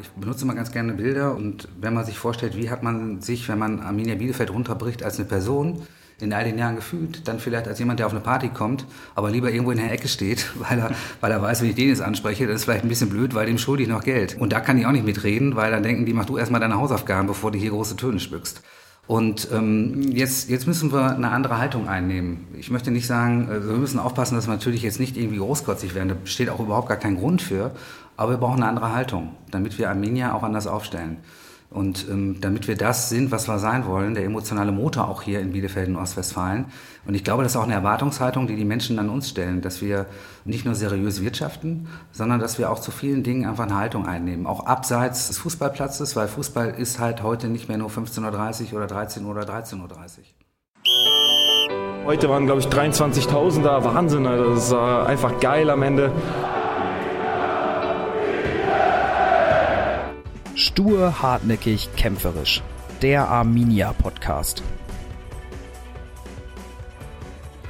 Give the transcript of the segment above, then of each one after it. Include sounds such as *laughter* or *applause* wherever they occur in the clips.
Ich benutze immer ganz gerne Bilder und wenn man sich vorstellt, wie hat man sich, wenn man Arminia Bielefeld runterbricht, als eine Person in all den Jahren gefühlt, dann vielleicht als jemand, der auf eine Party kommt, aber lieber irgendwo in der Ecke steht, *laughs* weil er, weil er weiß, wenn ich den jetzt anspreche, das ist vielleicht ein bisschen blöd, weil dem schulde ich noch Geld. Und da kann ich auch nicht mitreden, weil dann denken die, mach du erstmal deine Hausaufgaben, bevor du hier große Töne spückst. Und ähm, jetzt, jetzt müssen wir eine andere Haltung einnehmen. Ich möchte nicht sagen, also wir müssen aufpassen, dass wir natürlich jetzt nicht irgendwie großkotzig werden. Da besteht auch überhaupt gar kein Grund für. Aber wir brauchen eine andere Haltung, damit wir Arminia auch anders aufstellen. Und ähm, damit wir das sind, was wir sein wollen, der emotionale Motor auch hier in Bielefeld in Ostwestfalen. Und ich glaube, das ist auch eine Erwartungshaltung, die die Menschen an uns stellen, dass wir nicht nur seriös wirtschaften, sondern dass wir auch zu vielen Dingen einfach eine Haltung einnehmen. Auch abseits des Fußballplatzes, weil Fußball ist halt heute nicht mehr nur 15.30 Uhr oder 13 Uhr oder 13.30 Uhr. Heute waren, glaube ich, 23.000 da. Wahnsinn, das war einfach geil am Ende. Stur, hartnäckig, kämpferisch. Der Arminia Podcast.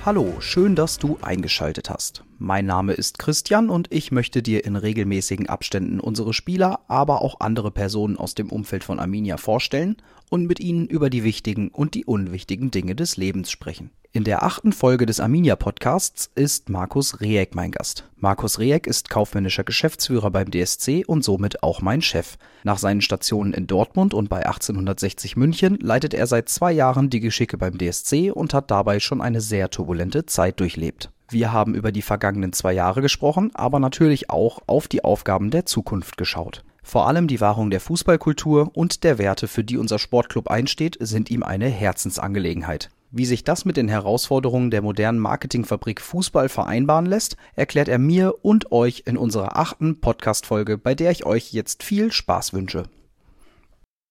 Hallo, schön, dass du eingeschaltet hast. Mein Name ist Christian und ich möchte dir in regelmäßigen Abständen unsere Spieler, aber auch andere Personen aus dem Umfeld von Arminia vorstellen und mit ihnen über die wichtigen und die unwichtigen Dinge des Lebens sprechen. In der achten Folge des Arminia Podcasts ist Markus Rieck mein Gast. Markus Rieck ist kaufmännischer Geschäftsführer beim DSC und somit auch mein Chef. Nach seinen Stationen in Dortmund und bei 1860 München leitet er seit zwei Jahren die Geschicke beim DSC und hat dabei schon eine sehr turbulente Zeit durchlebt. Wir haben über die vergangenen zwei Jahre gesprochen, aber natürlich auch auf die Aufgaben der Zukunft geschaut. Vor allem die Wahrung der Fußballkultur und der Werte, für die unser Sportclub einsteht, sind ihm eine Herzensangelegenheit. Wie sich das mit den Herausforderungen der modernen Marketingfabrik Fußball vereinbaren lässt, erklärt er mir und euch in unserer achten Podcast-Folge, bei der ich euch jetzt viel Spaß wünsche.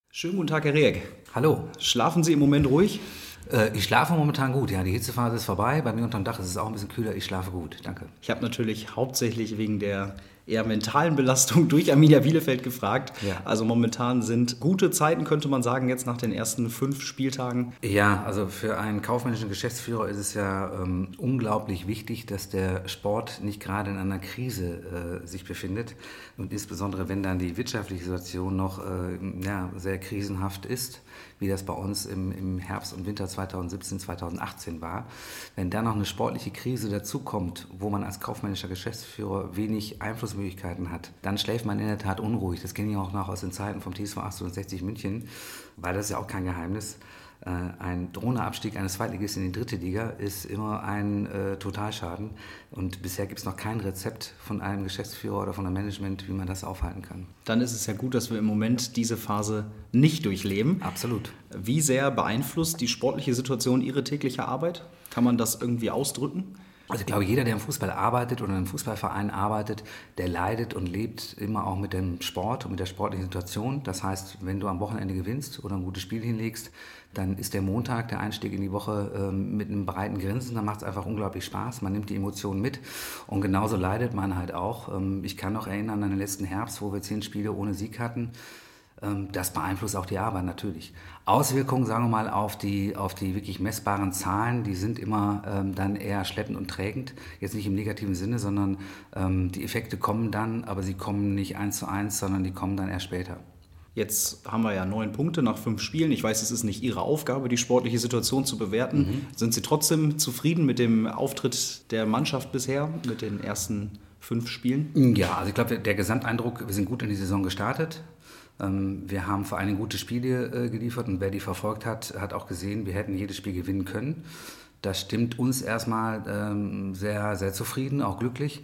Schönen guten Tag, Herr Rehek. Hallo. Schlafen Sie im Moment ruhig? Äh, ich schlafe momentan gut, ja. Die Hitzephase ist vorbei. Bei mir unterm Dach ist es auch ein bisschen kühler. Ich schlafe gut. Danke. Ich habe natürlich hauptsächlich wegen der eher mentalen Belastung *laughs* durch Arminia Bielefeld gefragt. Ja. Also momentan sind gute Zeiten, könnte man sagen, jetzt nach den ersten fünf Spieltagen. Ja, also für einen kaufmännischen Geschäftsführer ist es ja ähm, unglaublich wichtig, dass der Sport nicht gerade in einer Krise äh, sich befindet. Und insbesondere, wenn dann die wirtschaftliche Situation noch äh, ja, sehr krisenhaft ist wie das bei uns im, im Herbst und Winter 2017, 2018 war. Wenn da noch eine sportliche Krise dazukommt, wo man als kaufmännischer Geschäftsführer wenig Einflussmöglichkeiten hat, dann schläft man in der Tat unruhig. Das kenne ich auch noch aus den Zeiten vom TSV 1860 München, weil das ist ja auch kein Geheimnis. Äh, ein Drohneabstieg eines Zweitligisten in die dritte Liga ist immer ein äh, Totalschaden. Und bisher gibt es noch kein Rezept von einem Geschäftsführer oder von einem Management, wie man das aufhalten kann. Dann ist es ja gut, dass wir im Moment diese Phase nicht durchleben. Absolut. Wie sehr beeinflusst die sportliche Situation Ihre tägliche Arbeit? Kann man das irgendwie ausdrücken? Also ich glaube, jeder, der im Fußball arbeitet oder in einem Fußballverein arbeitet, der leidet und lebt immer auch mit dem Sport und mit der sportlichen Situation. Das heißt, wenn du am Wochenende gewinnst oder ein gutes Spiel hinlegst, dann ist der Montag, der Einstieg in die Woche ähm, mit einem breiten Grinsen, dann macht es einfach unglaublich Spaß. Man nimmt die Emotionen mit und genauso leidet man halt auch. Ähm, ich kann noch erinnern an den letzten Herbst, wo wir zehn Spiele ohne Sieg hatten. Ähm, das beeinflusst auch die Arbeit natürlich. Auswirkungen, sagen wir mal, auf die, auf die wirklich messbaren Zahlen, die sind immer ähm, dann eher schleppend und trägend. Jetzt nicht im negativen Sinne, sondern ähm, die Effekte kommen dann, aber sie kommen nicht eins zu eins, sondern die kommen dann erst später. Jetzt haben wir ja neun Punkte nach fünf Spielen. Ich weiß, es ist nicht Ihre Aufgabe, die sportliche Situation zu bewerten. Mhm. Sind Sie trotzdem zufrieden mit dem Auftritt der Mannschaft bisher, mit den ersten fünf Spielen? Ja, also ich glaube, der Gesamteindruck, wir sind gut in die Saison gestartet. Ähm, wir haben vor allem gute Spiele äh, geliefert und wer die verfolgt hat, hat auch gesehen, wir hätten jedes Spiel gewinnen können. Das stimmt uns erstmal ähm, sehr, sehr zufrieden, auch glücklich.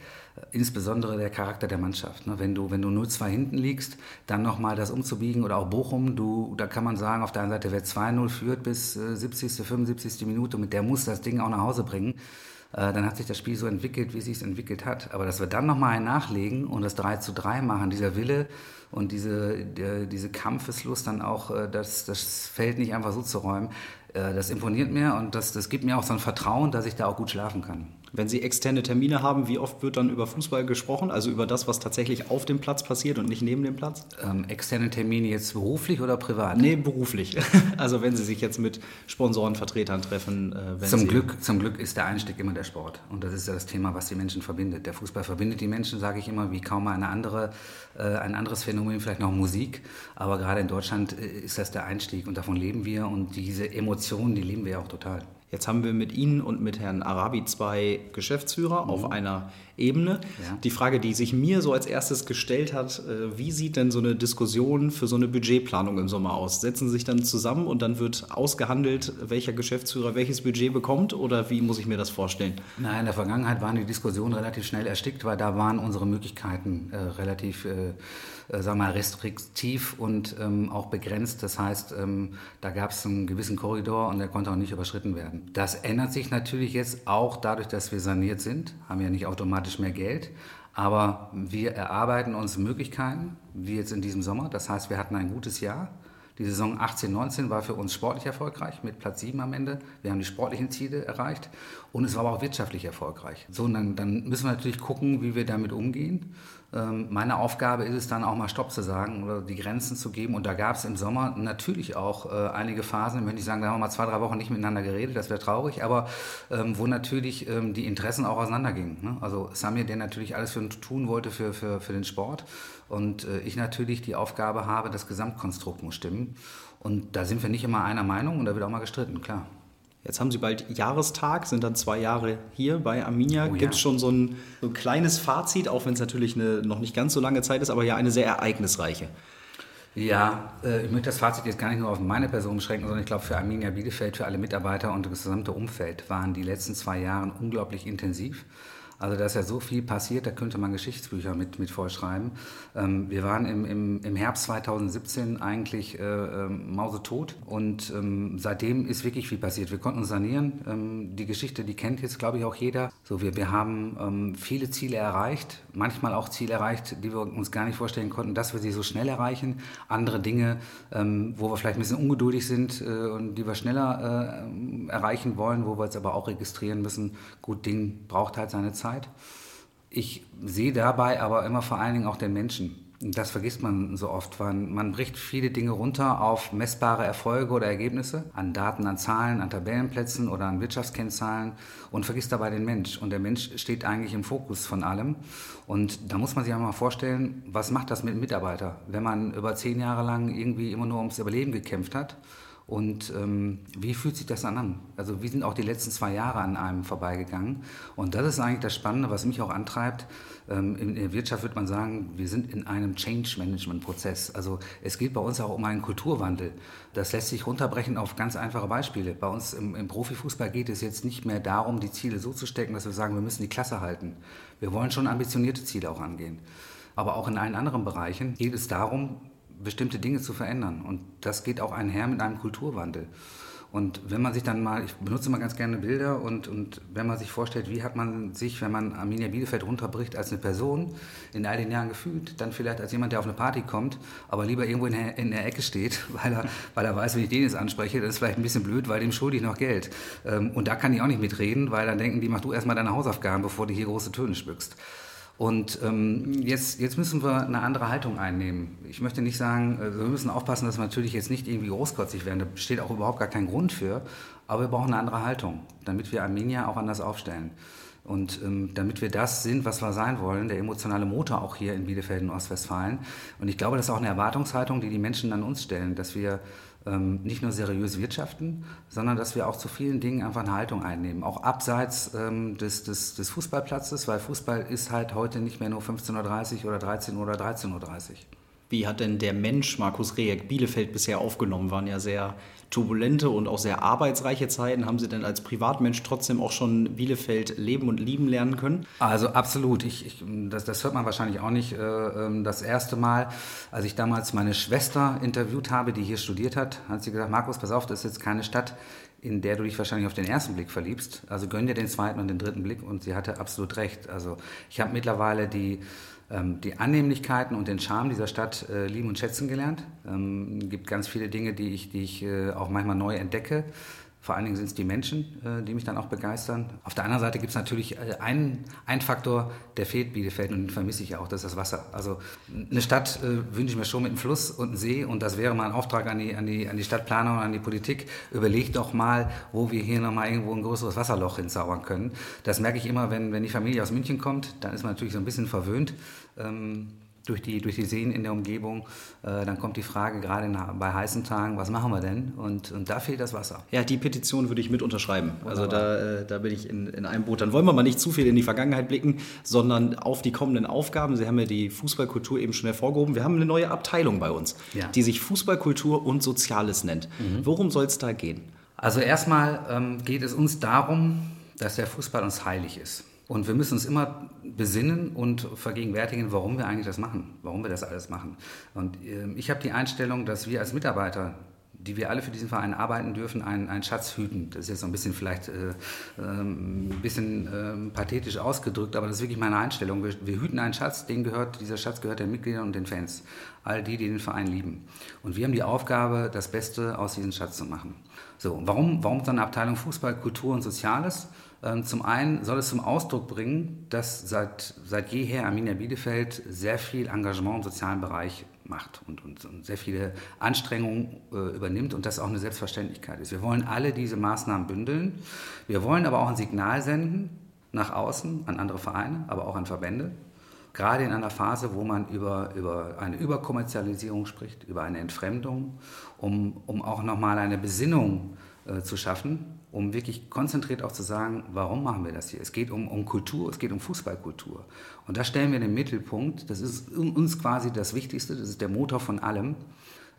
Insbesondere der Charakter der Mannschaft. Ne? Wenn du, wenn du 0-2 hinten liegst, dann nochmal das umzubiegen oder auch Bochum, du, da kann man sagen, auf der einen Seite, wer 2-0 führt bis 70., äh, 75. Minute, mit der muss das Ding auch nach Hause bringen. Äh, dann hat sich das Spiel so entwickelt, wie es sich entwickelt hat. Aber dass wir dann nochmal nachlegen und das 3 zu 3 machen, dieser Wille und diese, der, diese Kampfeslust dann auch, äh, das, das Feld nicht einfach so zu räumen, das imponiert mir und das, das gibt mir auch so ein Vertrauen, dass ich da auch gut schlafen kann. Wenn Sie externe Termine haben, wie oft wird dann über Fußball gesprochen? Also über das, was tatsächlich auf dem Platz passiert und nicht neben dem Platz? Ähm, externe Termine jetzt beruflich oder privat? Nee, beruflich. *laughs* Also wenn Sie sich jetzt mit Sponsorenvertretern treffen. Äh, zum, Sie Glück, zum Glück ist der Einstieg immer der Sport. Und das ist ja das Thema, was die Menschen verbindet. Der Fußball verbindet die Menschen, sage ich immer, wie kaum eine andere, äh, ein anderes Phänomen, vielleicht noch Musik. Aber gerade in Deutschland äh, ist das der Einstieg und davon leben wir. Und diese Emotionen, die leben wir ja auch total. Jetzt haben wir mit Ihnen und mit Herrn Arabi zwei Geschäftsführer mhm. auf einer Ebene. Ja. Die Frage, die sich mir so als erstes gestellt hat, äh, wie sieht denn so eine Diskussion für so eine Budgetplanung im Sommer aus? Setzen Sie sich dann zusammen und dann wird ausgehandelt, welcher Geschäftsführer welches Budget bekommt oder wie muss ich mir das vorstellen? Nein, in der Vergangenheit waren die Diskussionen relativ schnell erstickt, weil da waren unsere Möglichkeiten äh, relativ äh, äh, sagen mal, restriktiv und ähm, auch begrenzt. Das heißt, ähm, da gab es einen gewissen Korridor und der konnte auch nicht überschritten werden. Das ändert sich natürlich jetzt auch dadurch, dass wir saniert sind, haben ja nicht automatisch mehr Geld. Aber wir erarbeiten uns Möglichkeiten, wie jetzt in diesem Sommer. Das heißt, wir hatten ein gutes Jahr. Die Saison 18-19 war für uns sportlich erfolgreich mit Platz 7 am Ende. Wir haben die sportlichen Ziele erreicht und es war aber auch wirtschaftlich erfolgreich. So, dann, dann müssen wir natürlich gucken, wie wir damit umgehen. Ähm, meine Aufgabe ist es dann auch mal Stopp zu sagen oder die Grenzen zu geben. Und da gab es im Sommer natürlich auch äh, einige Phasen, wenn ich sagen, da haben wir mal zwei, drei Wochen nicht miteinander geredet, das wäre traurig, aber ähm, wo natürlich ähm, die Interessen auch auseinandergingen. Ne? Also Samir, der natürlich alles für tun wollte für, für, für den Sport und äh, ich natürlich die Aufgabe habe, das Gesamtkonstrukt muss stimmen. Und da sind wir nicht immer einer Meinung und da wird auch mal gestritten, klar. Jetzt haben Sie bald Jahrestag, sind dann zwei Jahre hier bei Arminia. Oh, Gibt es ja. schon so ein, so ein, kleines Fazit, auch wenn es natürlich eine noch nicht ganz so lange Zeit ist, aber ja eine sehr ereignisreiche? Ja, äh, ich möchte das Fazit jetzt gar nicht nur auf meine Person beschränken, sondern ich glaube, für Arminia Bielefeld, für alle Mitarbeiter und das gesamte Umfeld waren die letzten zwei Jahre unglaublich intensiv. Also da ist ja so viel passiert, da könnte man Geschichtsbücher mit, mit vollschreiben. Ähm, wir waren im, im, im Herbst 2017 eigentlich äh, äh, mausetot und ähm, seitdem ist wirklich viel passiert. Wir konnten uns sanieren. Ähm, die Geschichte, die kennt jetzt, glaube ich, auch jeder. So, wir, wir haben ähm, viele Ziele erreicht, manchmal auch Ziele erreicht, die wir uns gar nicht vorstellen konnten, dass wir sie so schnell erreichen. Andere Dinge, ähm, wo wir vielleicht ein bisschen ungeduldig sind äh, und die wir schneller äh, erreichen wollen, wo wir jetzt aber auch registrieren müssen. Gut, Ding braucht halt seine Zeit. Zeit. Ich sehe dabei aber immer vor allen Dingen auch den Menschen. Das vergisst man so oft. Man, man bricht viele Dinge runter auf messbare Erfolge oder Ergebnisse, an Daten, an Zahlen, an Tabellenplätzen oder an Wirtschaftskennzahlen und vergisst dabei den Mensch. Und der Mensch steht eigentlich im Fokus von allem. Und da muss man sich einmal vorstellen, was macht das mit einem Mitarbeiter, wenn man über zehn Jahre lang irgendwie immer nur ums Überleben gekämpft hat und ähm, wie fühlt sich das an? Also wie sind auch die letzten zwei Jahre an einem vorbeigegangen? Und das ist eigentlich das Spannende, was mich auch antreibt. Ähm, in der Wirtschaft würde man sagen, wir sind in einem Change-Management-Prozess. Also es geht bei uns auch um einen Kulturwandel. Das lässt sich runterbrechen auf ganz einfache Beispiele. Bei uns im, im Profifußball geht es jetzt nicht mehr darum, die Ziele so zu stecken, dass wir sagen, wir müssen die Klasse halten. Wir wollen schon ambitionierte Ziele auch angehen. Aber auch in allen anderen Bereichen geht es darum, bestimmte Dinge zu verändern. Und das geht auch einher mit einem Kulturwandel. Und wenn man sich dann mal, ich benutze immer ganz gerne Bilder und, und wenn man sich vorstellt, wie hat man sich, wenn man Arminia Bielefeld runterbricht, als eine Person in all den Jahren gefühlt, dann vielleicht als jemand, der auf eine Party kommt, aber lieber irgendwo in der, in der Ecke steht, *laughs* weil er, weil er weiß, wenn ich den jetzt anspreche, das ist vielleicht ein bisschen blöd, weil dem schulde ich noch Geld. Ähm, und da kann ich auch nicht mitreden, weil dann denken die, mach du erstmal deine Hausaufgaben, bevor du hier große Töne spückst. Und ähm, jetzt, jetzt müssen wir eine andere Haltung einnehmen. Ich möchte nicht sagen, also wir müssen aufpassen, dass wir natürlich jetzt nicht irgendwie großkotzig werden. Da besteht auch überhaupt gar kein Grund für. Aber wir brauchen eine andere Haltung, damit wir Arminia auch anders aufstellen. Und ähm, damit wir das sind, was wir sein wollen, der emotionale Motor auch hier in Bielefeld in Ostwestfalen. Und ich glaube, das ist auch eine Erwartungshaltung, die die Menschen an uns stellen, dass wir ähm, nicht nur seriös wirtschaften, sondern dass wir auch zu vielen Dingen einfach eine Haltung einnehmen. Auch abseits ähm, des, des, des Fußballplatzes, weil Fußball ist halt heute nicht mehr nur 15.30 Uhr oder 13 Uhr oder 13.30 Uhr. Wie hat denn der Mensch Markus Rejek Bielefeld bisher aufgenommen? Waren ja sehr turbulente und auch sehr arbeitsreiche Zeiten. Haben Sie denn als Privatmensch trotzdem auch schon Bielefeld leben und lieben lernen können? Also absolut. Ich, ich, das, das, hört man wahrscheinlich auch nicht. Äh, ähm, das erste Mal, als ich damals meine Schwester interviewt habe, die hier studiert hat, hat sie gesagt, Markus, pass auf, das ist jetzt keine Stadt, in der du dich wahrscheinlich auf den ersten Blick verliebst. Also gönn dir den zweiten und den dritten Blick. Und sie hatte absolut recht. Also ich habe mittlerweile die die Annehmlichkeiten und den Charme dieser Stadt äh, lieben und schätzen gelernt. Es ähm, gibt ganz viele Dinge, die ich, die ich äh, auch manchmal neu entdecke. Vor allen Dingen sind es die Menschen, äh, die mich dann auch begeistern. Auf der anderen Seite gibt es natürlich äh, einen, einen Faktor, der fehlt Bielefeld und den vermisse ich auch, das ist das Wasser. Also eine Stadt äh, wünsche ich mir schon mit einem Fluss und einem See und das wäre mal ein Auftrag an die, an die, an die Stadtplaner und an die Politik. Überlegt doch mal, wo wir hier nochmal irgendwo ein größeres Wasserloch hinzaubern können. Das merke ich immer, wenn, wenn die Familie aus München kommt, dann ist man natürlich so ein bisschen verwöhnt. Ähm, durch die, durch die Seen in der Umgebung. Äh, dann kommt die Frage, gerade in, bei heißen Tagen, was machen wir denn? Und, und da fehlt das Wasser. Ja, die Petition würde ich mit unterschreiben. Wunderbar. Also da, äh, da bin ich in, in einem Boot. Dann wollen wir mal nicht zu viel in die Vergangenheit blicken, sondern auf die kommenden Aufgaben. Sie haben ja die Fußballkultur eben schon hervorgehoben. Wir haben eine neue Abteilung bei uns, ja. die sich Fußballkultur und Soziales nennt. Mhm. Worum soll es da gehen? Also erstmal ähm, geht es uns darum, dass der Fußball uns heilig ist. Und wir müssen uns immer besinnen und vergegenwärtigen, warum wir eigentlich das machen, warum wir das alles machen. Und äh, ich habe die Einstellung, dass wir als Mitarbeiter, die wir alle für diesen Verein arbeiten dürfen, einen, einen Schatz hüten. Das ist jetzt so ein bisschen vielleicht äh, ähm, ein bisschen äh, pathetisch ausgedrückt, aber das ist wirklich meine Einstellung. Wir, wir hüten einen Schatz, den gehört, dieser Schatz gehört den Mitgliedern und den Fans, all die, die den Verein lieben. Und wir haben die Aufgabe, das Beste aus diesem Schatz zu machen. So, warum, warum so eine Abteilung Fußball, Kultur und Soziales? Ähm, zum einen soll es zum Ausdruck bringen, dass seit, seit jeher Arminia Bielefeld sehr viel Engagement im sozialen Bereich macht und, und, und sehr viele Anstrengungen äh, übernimmt und das auch eine Selbstverständlichkeit ist. Wir wollen alle diese Maßnahmen bündeln. Wir wollen aber auch ein Signal senden nach außen an andere Vereine, aber auch an Verbände. Gerade in einer Phase, wo man über, über eine Überkommerzialisierung spricht, über eine Entfremdung, um, um auch nochmal eine Besinnung äh, zu schaffen um wirklich konzentriert auch zu sagen, warum machen wir das hier? Es geht um, um Kultur, es geht um Fußballkultur. Und da stellen wir den Mittelpunkt, das ist uns quasi das Wichtigste, das ist der Motor von allem.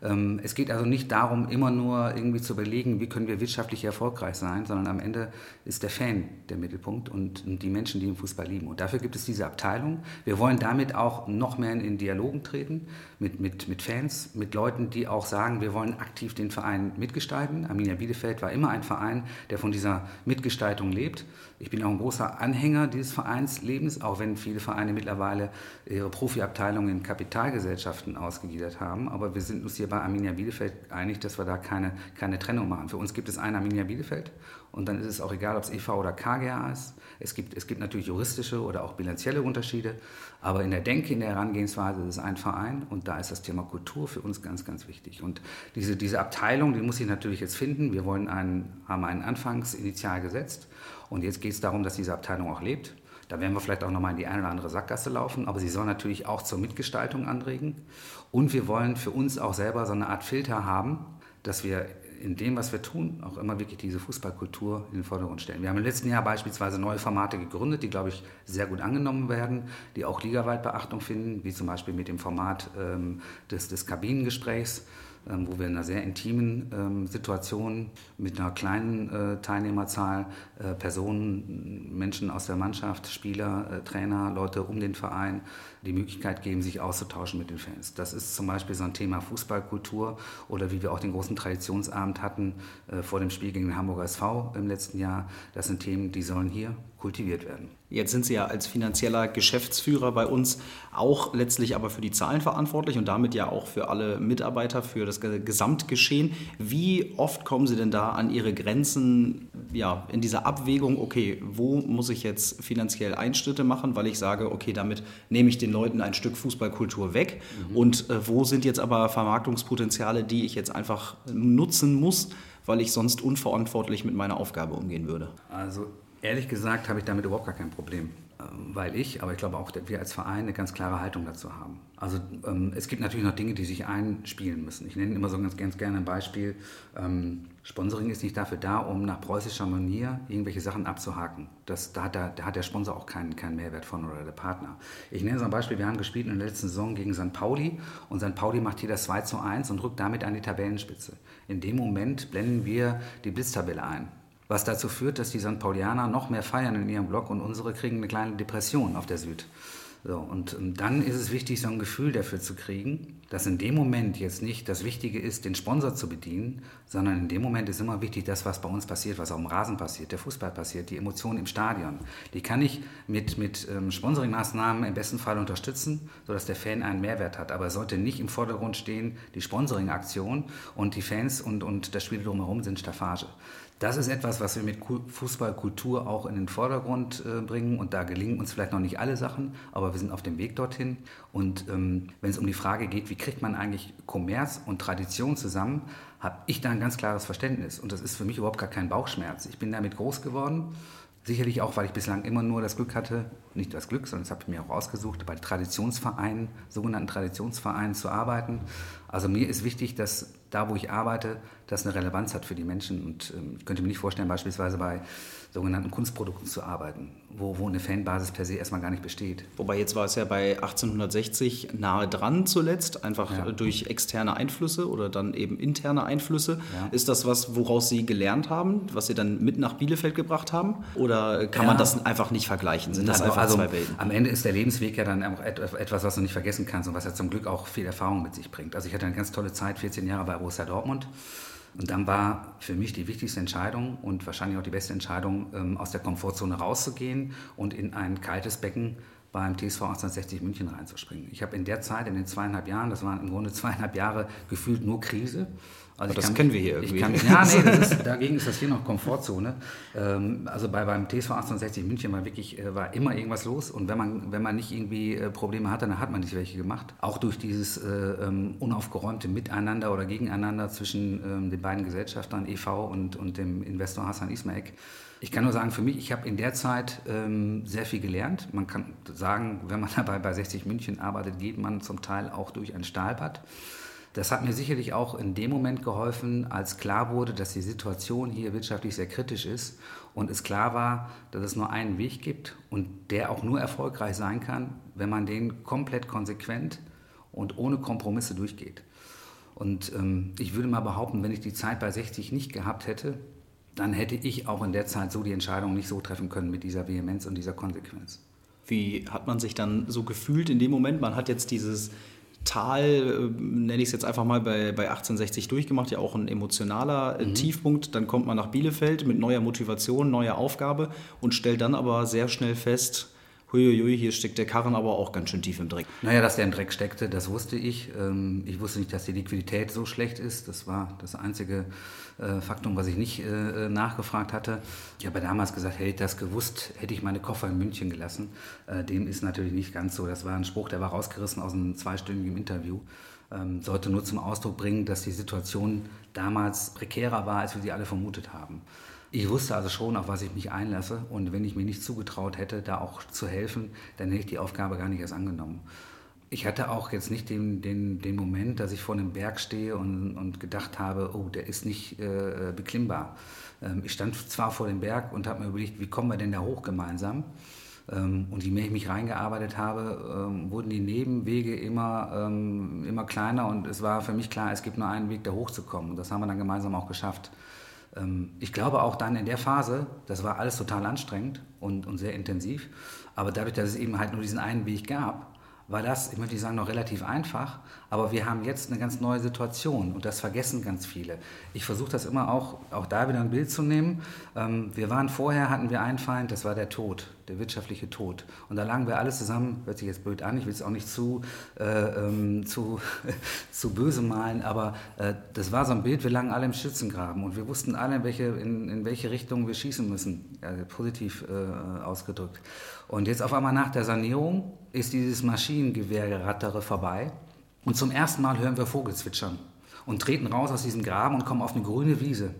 Ähm, es geht also nicht darum, immer nur irgendwie zu überlegen, wie können wir wirtschaftlich erfolgreich sein, sondern am Ende ist der Fan der Mittelpunkt und die Menschen, die im Fußball lieben. Und dafür gibt es diese Abteilung. Wir wollen damit auch noch mehr in Dialogen treten mit, mit, mit Fans, mit Leuten, die auch sagen, wir wollen aktiv den Verein mitgestalten. Arminia Bielefeld war immer ein Verein, der von dieser Mitgestaltung lebt. Ich bin auch ein großer Anhänger dieses Vereinslebens, auch wenn viele Vereine mittlerweile ihre Profiabteilungen in Kapitalgesellschaften ausgegliedert haben. Aber wir sind uns hier bei Arminia Bielefeld einig, dass wir da keine, keine Trennung machen. Für uns gibt es ein Arminia Bielefeld und dann ist es auch egal, ob es EV oder KGA ist. Es gibt, es gibt natürlich juristische oder auch bilanzielle Unterschiede, aber in der Denke, in der Herangehensweise ist es ein Verein und da ist das Thema Kultur für uns ganz, ganz wichtig. Und diese, diese Abteilung, die muss ich natürlich jetzt finden. Wir wollen einen, haben einen Anfangsinitial gesetzt und jetzt geht es darum, dass diese Abteilung auch lebt. Da werden wir vielleicht auch nochmal in die eine oder andere Sackgasse laufen, aber sie soll natürlich auch zur Mitgestaltung anregen. Und wir wollen für uns auch selber so eine Art Filter haben, dass wir in dem, was wir tun, auch immer wirklich diese Fußballkultur in den Vordergrund stellen. Wir haben im letzten Jahr beispielsweise neue Formate gegründet, die, glaube ich, sehr gut angenommen werden, die auch ligaweit Beachtung finden, wie zum Beispiel mit dem Format ähm, des, des Kabinengesprächs wo wir in einer sehr intimen ähm, Situation mit einer kleinen äh, Teilnehmerzahl äh, Personen, Menschen aus der Mannschaft, Spieler, äh, Trainer, Leute um den Verein die Möglichkeit geben, sich auszutauschen mit den Fans. Das ist zum Beispiel so ein Thema Fußballkultur oder wie wir auch den großen Traditionsabend hatten vor dem Spiel gegen den Hamburger SV im letzten Jahr. Das sind Themen, die sollen hier kultiviert werden. Jetzt sind Sie ja als finanzieller Geschäftsführer bei uns auch letztlich aber für die Zahlen verantwortlich und damit ja auch für alle Mitarbeiter, für das Gesamtgeschehen. Wie oft kommen Sie denn da an Ihre Grenzen ja, in dieser Abwägung, okay, wo muss ich jetzt finanziell Einschnitte machen, weil ich sage, okay, damit nehme ich den Leuten ein Stück Fußballkultur weg mhm. und äh, wo sind jetzt aber Vermarktungspotenziale, die ich jetzt einfach nutzen muss, weil ich sonst unverantwortlich mit meiner Aufgabe umgehen würde? Also Ehrlich gesagt habe ich damit überhaupt gar kein Problem, ähm, weil ich, aber ich glaube auch, wir als Verein eine ganz klare Haltung dazu haben. Also ähm, es gibt natürlich noch Dinge, die sich einspielen müssen. Ich nenne immer so ganz, ganz gerne ein Beispiel. Ähm, Sponsoring ist nicht dafür da, um nach preußischer Manier irgendwelche Sachen abzuhaken. Das, da, hat der, da hat der Sponsor auch keinen, keinen Mehrwert von oder der Partner. Ich nenne so ein Beispiel, wir haben gespielt in der letzten Saison gegen St. Pauli und St. Pauli macht hier das 2 zu 1 und rückt damit an die Tabellenspitze. In dem Moment blenden wir die Blitztabelle ein was dazu führt, dass die St. Paulianer noch mehr feiern in ihrem Block und unsere kriegen eine kleine Depression auf der Süd. So, und dann ist es wichtig, so ein Gefühl dafür zu kriegen, dass in dem Moment jetzt nicht das Wichtige ist, den Sponsor zu bedienen, sondern in dem Moment ist immer wichtig, das, was bei uns passiert, was auf dem Rasen passiert, der Fußball passiert, die Emotionen im Stadion. Die kann ich mit, mit ähm, Sponsoringmaßnahmen im besten Fall unterstützen, sodass der Fan einen Mehrwert hat. Aber es sollte nicht im Vordergrund stehen, die Sponsoringaktion und die Fans und, und das Spiel drumherum sind Staffage. Das ist etwas, was wir mit Fußballkultur auch in den Vordergrund äh, bringen. Und da gelingen uns vielleicht noch nicht alle Sachen, aber wir sind auf dem Weg dorthin. Und ähm, wenn es um die Frage geht, wie kriegt man eigentlich Kommerz und Tradition zusammen, habe ich da ein ganz klares Verständnis. Und das ist für mich überhaupt gar kein Bauchschmerz. Ich bin damit groß geworden. Sicherlich auch, weil ich bislang immer nur das Glück hatte, nicht das Glück, sondern das habe ich mir auch ausgesucht, bei Traditionsvereinen, sogenannten Traditionsvereinen zu arbeiten. Also mir ist wichtig, dass da, wo ich arbeite, das eine Relevanz hat für die Menschen. Und ähm, ich könnte mir nicht vorstellen, beispielsweise bei sogenannten Kunstprodukten zu arbeiten, wo, wo eine Fanbasis per se erstmal gar nicht besteht. Wobei jetzt war es ja bei 1860 nahe dran zuletzt, einfach ja. durch externe Einflüsse oder dann eben interne Einflüsse. Ja. Ist das was, woraus Sie gelernt haben, was Sie dann mit nach Bielefeld gebracht haben? Oder kann ja. man das einfach nicht vergleichen? Sind das also, einfach also, zwei Welten? Am Ende ist der Lebensweg ja dann auch etwas, was du nicht vergessen kannst und was ja zum Glück auch viel Erfahrung mit sich bringt. Also ich hatte eine ganz tolle Zeit, 14 Jahre bei Borussia Dortmund. Und dann war für mich die wichtigste Entscheidung und wahrscheinlich auch die beste Entscheidung, ähm, aus der Komfortzone rauszugehen und in ein kaltes Becken beim TSV 1860 München reinzuspringen. Ich habe in der Zeit, in den zweieinhalb Jahren, das waren im Grunde *laughs* zweieinhalb Jahre, gefühlt nur Krise. Also das kann, kennen wir hier irgendwie. Kann, *laughs* ja, nee, ist, dagegen ist das hier noch Komfortzone. Ähm, also bei, beim TSV 1860 München war wirklich äh, war immer irgendwas los und wenn man, wenn man nicht irgendwie äh, Probleme hatte, dann hat man nicht welche gemacht. Auch durch dieses äh, ähm, unaufgeräumte Miteinander oder Gegeneinander zwischen ähm, den beiden Gesellschaftern EV und, und dem Investor Hassan Ismaek. Ich kann nur sagen, für mich, ich habe in der Zeit ähm, sehr viel gelernt. Man kann sagen, wenn man *laughs* dabei bei 60 München arbeitet, geht man zum Teil auch durch ein Stahlbad. Das hat mir sicherlich auch in dem Moment geholfen, als klar wurde, dass die Situation hier wirtschaftlich sehr kritisch ist und es klar war, dass es nur einen Weg gibt und der auch nur erfolgreich sein kann, wenn man den komplett konsequent und ohne Kompromisse durchgeht. Und ähm, ich würde mal behaupten, wenn ich die Zeit bei 60 nicht gehabt hätte, dann hätte ich auch in der Zeit so die Entscheidung nicht so treffen können mit dieser Vehemenz und dieser Konsequenz. Wie hat man sich dann so gefühlt in dem Moment? Man hat jetzt dieses Tal, äh, nenne ich es jetzt einfach mal, bei, bei 1860 durchgemacht, ja auch ein emotionaler äh, mhm. Tiefpunkt. Dann kommt man nach Bielefeld mit neuer Motivation, neuer Aufgabe und stellt dann aber sehr schnell fest, huiuiui, hier steckt der Karren aber auch ganz schön tief im Dreck. Naja, dass der im Dreck steckte, das wusste ich. Ähm, ich wusste nicht, dass die Liquidität so schlecht ist. Das war das einzige äh, Faktum, was ich nicht äh, nachgefragt hatte. Ich habe damals gesagt, hätte ich das gewusst, hätte ich meine Koffer in München gelassen. Äh, dem ist natürlich nicht ganz so. Das war ein Spruch, der war rausgerissen aus einem zweistündigen Interview. Ähm, sollte nur zum Ausdruck bringen, dass die Situation damals prekärer war, als wir sie alle vermutet haben. Ich wusste also schon, auf was ich mich einlasse. Und wenn ich mir nicht zugetraut hätte, da auch zu helfen, dann hätte ich die Aufgabe gar nicht erst angenommen. Ich hatte auch jetzt nicht den, den, den Moment, dass ich vor einem Berg stehe und, und gedacht habe, oh, der ist nicht äh, beklimmbar. Ähm, ich stand zwar vor dem Berg und habe mir überlegt, wie kommen wir denn da hoch gemeinsam? Ähm, und je mehr ich mich reingearbeitet habe, ähm, wurden die Nebenwege immer, ähm, immer kleiner und es war für mich klar, es gibt nur einen Weg, da hochzukommen. Und das haben wir dann gemeinsam auch geschafft. Ähm, ich glaube auch dann in der Phase, das war alles total anstrengend und, und sehr intensiv, aber dadurch, dass es eben halt nur diesen einen Weg gab, war das, ich möchte sagen, noch relativ einfach, aber wir haben jetzt eine ganz neue Situation und das vergessen ganz viele. Ich versuche das immer auch, auch da wieder ein Bild zu nehmen. Ähm, wir waren vorher, hatten wir einen Feind, das war der Tod, der wirtschaftliche Tod. Und da lagen wir alle zusammen, hört sich jetzt blöd an, ich will es auch nicht zu, äh, ähm, zu, *laughs* zu böse malen, aber äh, das war so ein Bild, wir lagen alle im Schützengraben und wir wussten alle, in welche, in, in welche Richtung wir schießen müssen, also positiv äh, ausgedrückt. Und jetzt auf einmal nach der Sanierung ist dieses Maschinengewehrgerattere vorbei. Und zum ersten Mal hören wir Vogelzwitschern und treten raus aus diesem Graben und kommen auf eine grüne Wiese.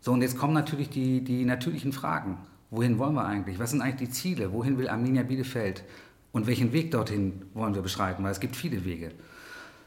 So, und jetzt kommen natürlich die, die natürlichen Fragen. Wohin wollen wir eigentlich? Was sind eigentlich die Ziele? Wohin will Arminia Bielefeld? Und welchen Weg dorthin wollen wir beschreiten? Weil es gibt viele Wege.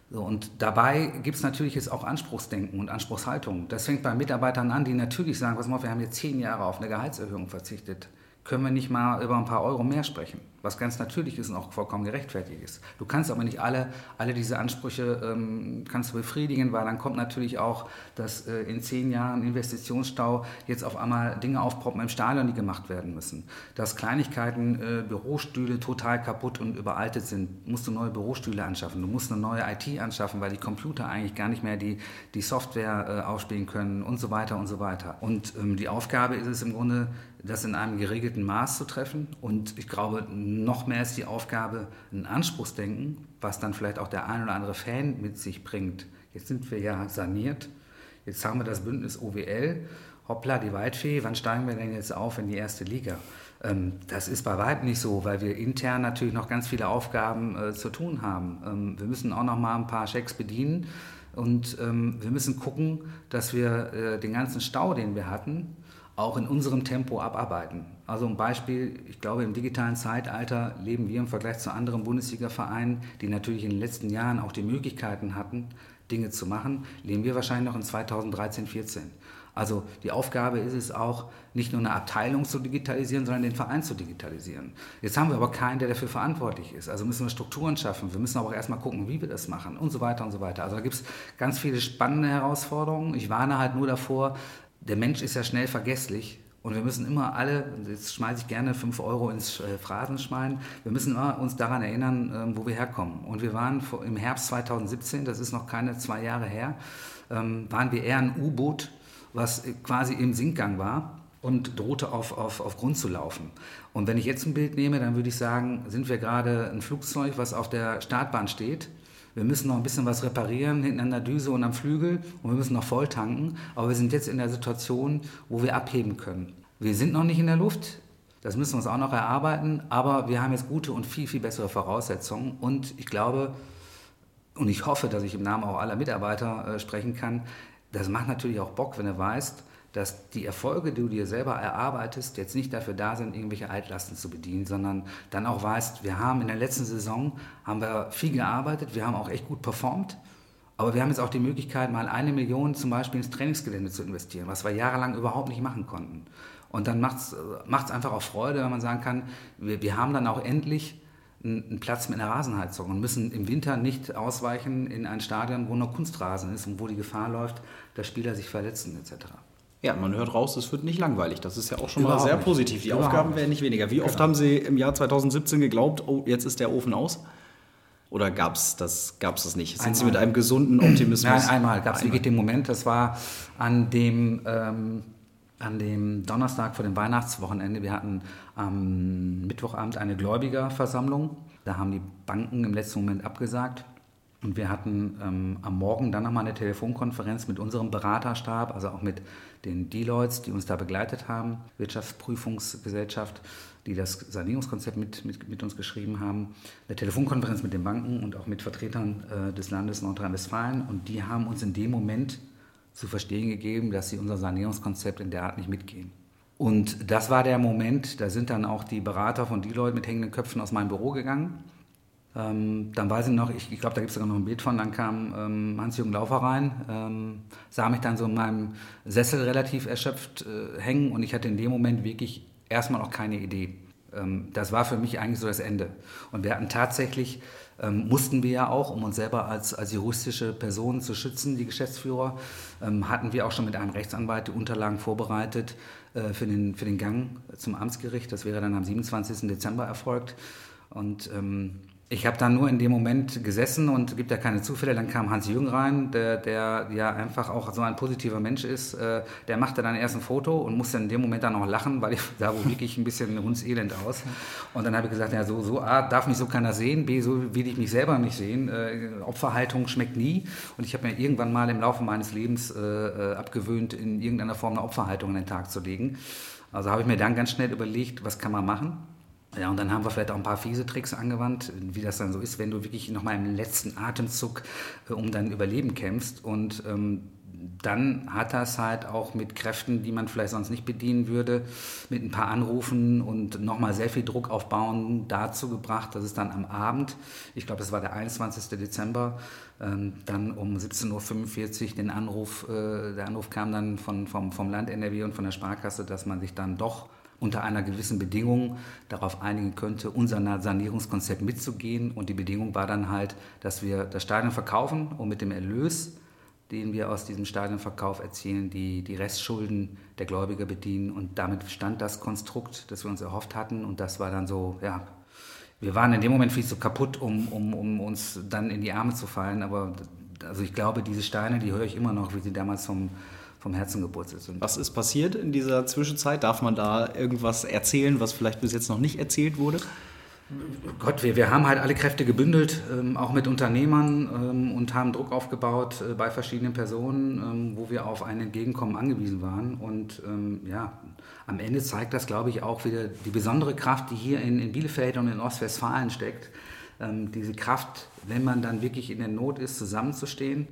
So, und dabei gibt es natürlich jetzt auch Anspruchsdenken und Anspruchshaltung. Das fängt bei Mitarbeitern an, die natürlich sagen, pass mal, wir haben jetzt zehn Jahre auf eine Gehaltserhöhung verzichtet können wir nicht mal über ein paar Euro mehr sprechen, was ganz natürlich ist und auch vollkommen gerechtfertigt ist. Du kannst aber nicht alle, alle diese Ansprüche ähm, kannst du befriedigen, weil dann kommt natürlich auch, dass äh, in zehn Jahren Investitionsstau jetzt auf einmal Dinge aufproppen im Stadion, die gemacht werden müssen. Dass Kleinigkeiten, äh, Bürostühle total kaputt und überaltet sind, musst du neue Bürostühle anschaffen. Du musst eine neue IT anschaffen, weil die Computer eigentlich gar nicht mehr die, die Software äh, aufspielen können und so weiter und so weiter. Und ähm, die Aufgabe ist es im Grunde, das in einem geregelten Maß zu treffen. Und ich glaube, noch mehr ist die Aufgabe, ein Anspruchsdenken, was dann vielleicht auch der ein oder andere Fan mit sich bringt. Jetzt sind wir ja saniert, jetzt haben wir das Bündnis OWL. hoppla, die Waldfee, wann steigen wir denn jetzt auf in die erste Liga? Ähm, das ist bei weitem nicht so, weil wir intern natürlich noch ganz viele Aufgaben äh, zu tun haben. Ähm, wir müssen auch noch mal ein paar Schecks bedienen und ähm, wir müssen gucken, dass wir äh, den ganzen Stau, den wir hatten, auch in unserem Tempo abarbeiten. Also ein Beispiel, ich glaube, im digitalen Zeitalter leben wir im Vergleich zu anderen Bundesliga-Vereinen, die natürlich in den letzten Jahren auch die Möglichkeiten hatten, Dinge zu machen, leben wir wahrscheinlich noch in 2013, 14. Also die Aufgabe ist es auch, nicht nur eine Abteilung zu digitalisieren, sondern den Verein zu digitalisieren. Jetzt haben wir aber keinen, der dafür verantwortlich ist. Also müssen wir Strukturen schaffen. Wir müssen aber auch erstmal gucken, wie wir das machen und so weiter und so weiter. Also da gibt es ganz viele spannende Herausforderungen. Ich warne halt nur davor, der Mensch ist ja schnell vergesslich. Und wir müssen immer alle, jetzt schmeiße ich gerne 5 Euro ins äh, Phrasenschwein, wir müssen immer uns daran erinnern, ähm, wo wir herkommen. Und wir waren im Herbst 2017, das ist noch keine zwei Jahre her, ähm, waren wir eher ein U-Boot was quasi im Sinkgang war und drohte auf, auf, auf Grund zu laufen. Und wenn ich jetzt ein Bild nehme, dann würde ich sagen, sind wir gerade ein Flugzeug, was auf der Startbahn steht. Wir müssen noch ein bisschen was reparieren hinten an der Düse und am Flügel und wir müssen noch voll tanken. Aber wir sind jetzt in der Situation, wo wir abheben können. Wir sind noch nicht in der Luft. Das müssen wir uns auch noch erarbeiten. Aber wir haben jetzt gute und viel, viel bessere Voraussetzungen. Und ich glaube, und ich hoffe, dass ich im Namen auch aller Mitarbeiter äh, sprechen kann, das macht natürlich auch Bock, wenn du weißt, dass die Erfolge, die du dir selber erarbeitest, jetzt nicht dafür da sind, irgendwelche Altlasten zu bedienen, sondern dann auch weißt, wir haben in der letzten Saison haben wir viel gearbeitet, wir haben auch echt gut performt, aber wir haben jetzt auch die Möglichkeit, mal eine Million zum Beispiel ins Trainingsgelände zu investieren, was wir jahrelang überhaupt nicht machen konnten. Und dann macht es einfach auch Freude, wenn man sagen kann, wir, wir haben dann auch endlich einen Platz mit einer Rasenheizung und müssen im Winter nicht ausweichen in ein Stadion, wo nur Kunstrasen ist und wo die Gefahr läuft, dass Spieler sich verletzen etc. Ja, man hört raus, es wird nicht langweilig. Das ist ja auch schon Überhaupt mal sehr nicht. positiv. Die Überhaupt Aufgaben werden nicht weniger. Wie genau. oft haben Sie im Jahr 2017 geglaubt, oh, jetzt ist der Ofen aus? Oder gab es das, gab's das nicht? Sind einmal. Sie mit einem gesunden Optimismus? Nein, einmal gab es wirklich den Moment, das war an dem... Ähm, an dem Donnerstag vor dem Weihnachtswochenende, wir hatten am Mittwochabend eine Gläubigerversammlung. Da haben die Banken im letzten Moment abgesagt. Und wir hatten ähm, am Morgen dann nochmal eine Telefonkonferenz mit unserem Beraterstab, also auch mit den Deloittes, die uns da begleitet haben, Wirtschaftsprüfungsgesellschaft, die das Sanierungskonzept mit, mit, mit uns geschrieben haben. Eine Telefonkonferenz mit den Banken und auch mit Vertretern äh, des Landes Nordrhein-Westfalen. Und die haben uns in dem Moment zu verstehen gegeben, dass sie unser Sanierungskonzept in der Art nicht mitgehen. Und das war der Moment, da sind dann auch die Berater von Deloitte mit hängenden Köpfen aus meinem Büro gegangen. Ähm, dann weiß ich noch, ich, ich glaube, da gibt es sogar noch ein Bild von, dann kam ähm, Hans-Jürgen Laufer rein, ähm, sah mich dann so in meinem Sessel relativ erschöpft äh, hängen und ich hatte in dem Moment wirklich erstmal auch keine Idee. Ähm, das war für mich eigentlich so das Ende. Und wir hatten tatsächlich ähm, mussten wir ja auch, um uns selber als, als juristische Person zu schützen, die Geschäftsführer, ähm, hatten wir auch schon mit einem Rechtsanwalt die Unterlagen vorbereitet äh, für, den, für den Gang zum Amtsgericht. Das wäre dann am 27. Dezember erfolgt. Und ähm, ich habe dann nur in dem Moment gesessen und gibt ja keine Zufälle. Dann kam Hans Jürgen rein, der, der ja einfach auch so ein positiver Mensch ist. Äh, der machte dann erst ein Foto und musste in dem Moment dann noch lachen, weil ich *laughs* sah wohl wirklich ein bisschen hundselend aus. Und dann habe ich gesagt, ja, so, so A, darf mich so keiner sehen, B, so will ich mich selber nicht sehen. Äh, Opferhaltung schmeckt nie. Und ich habe mir irgendwann mal im Laufe meines Lebens äh, abgewöhnt, in irgendeiner Form eine Opferhaltung an den Tag zu legen. Also habe ich mir dann ganz schnell überlegt, was kann man machen? Ja, und dann haben wir vielleicht auch ein paar fiese Tricks angewandt, wie das dann so ist, wenn du wirklich noch mal im letzten Atemzug äh, um dein Überleben kämpfst. Und ähm, dann hat das halt auch mit Kräften, die man vielleicht sonst nicht bedienen würde, mit ein paar Anrufen und nochmal sehr viel Druck aufbauen, dazu gebracht, dass es dann am Abend, ich glaube, es war der 21. Dezember, ähm, dann um 17.45 Uhr den Anruf, äh, der Anruf kam dann von, vom, vom Land NRW und von der Sparkasse, dass man sich dann doch unter einer gewissen Bedingung darauf einigen könnte, unser Sanierungskonzept mitzugehen. Und die Bedingung war dann halt, dass wir das Stadion verkaufen und mit dem Erlös, den wir aus diesem Stadionverkauf erzielen, die, die Restschulden der Gläubiger bedienen. Und damit stand das Konstrukt, das wir uns erhofft hatten. Und das war dann so, ja, wir waren in dem Moment viel zu kaputt, um, um, um uns dann in die Arme zu fallen. Aber also ich glaube, diese Steine, die höre ich immer noch, wie sie damals vom vom Herzen gepurzelt sind. Was ist passiert in dieser Zwischenzeit? Darf man da irgendwas erzählen, was vielleicht bis jetzt noch nicht erzählt wurde? Gott, wir, wir haben halt alle Kräfte gebündelt, ähm, auch mit Unternehmern ähm, und haben Druck aufgebaut äh, bei verschiedenen Personen, ähm, wo wir auf ein Entgegenkommen angewiesen waren. Und ähm, ja, am Ende zeigt das, glaube ich, auch wieder die besondere Kraft, die hier in, in Bielefeld und in Ostwestfalen steckt. Ähm, diese Kraft, wenn man dann wirklich in der Not ist, zusammenzustehen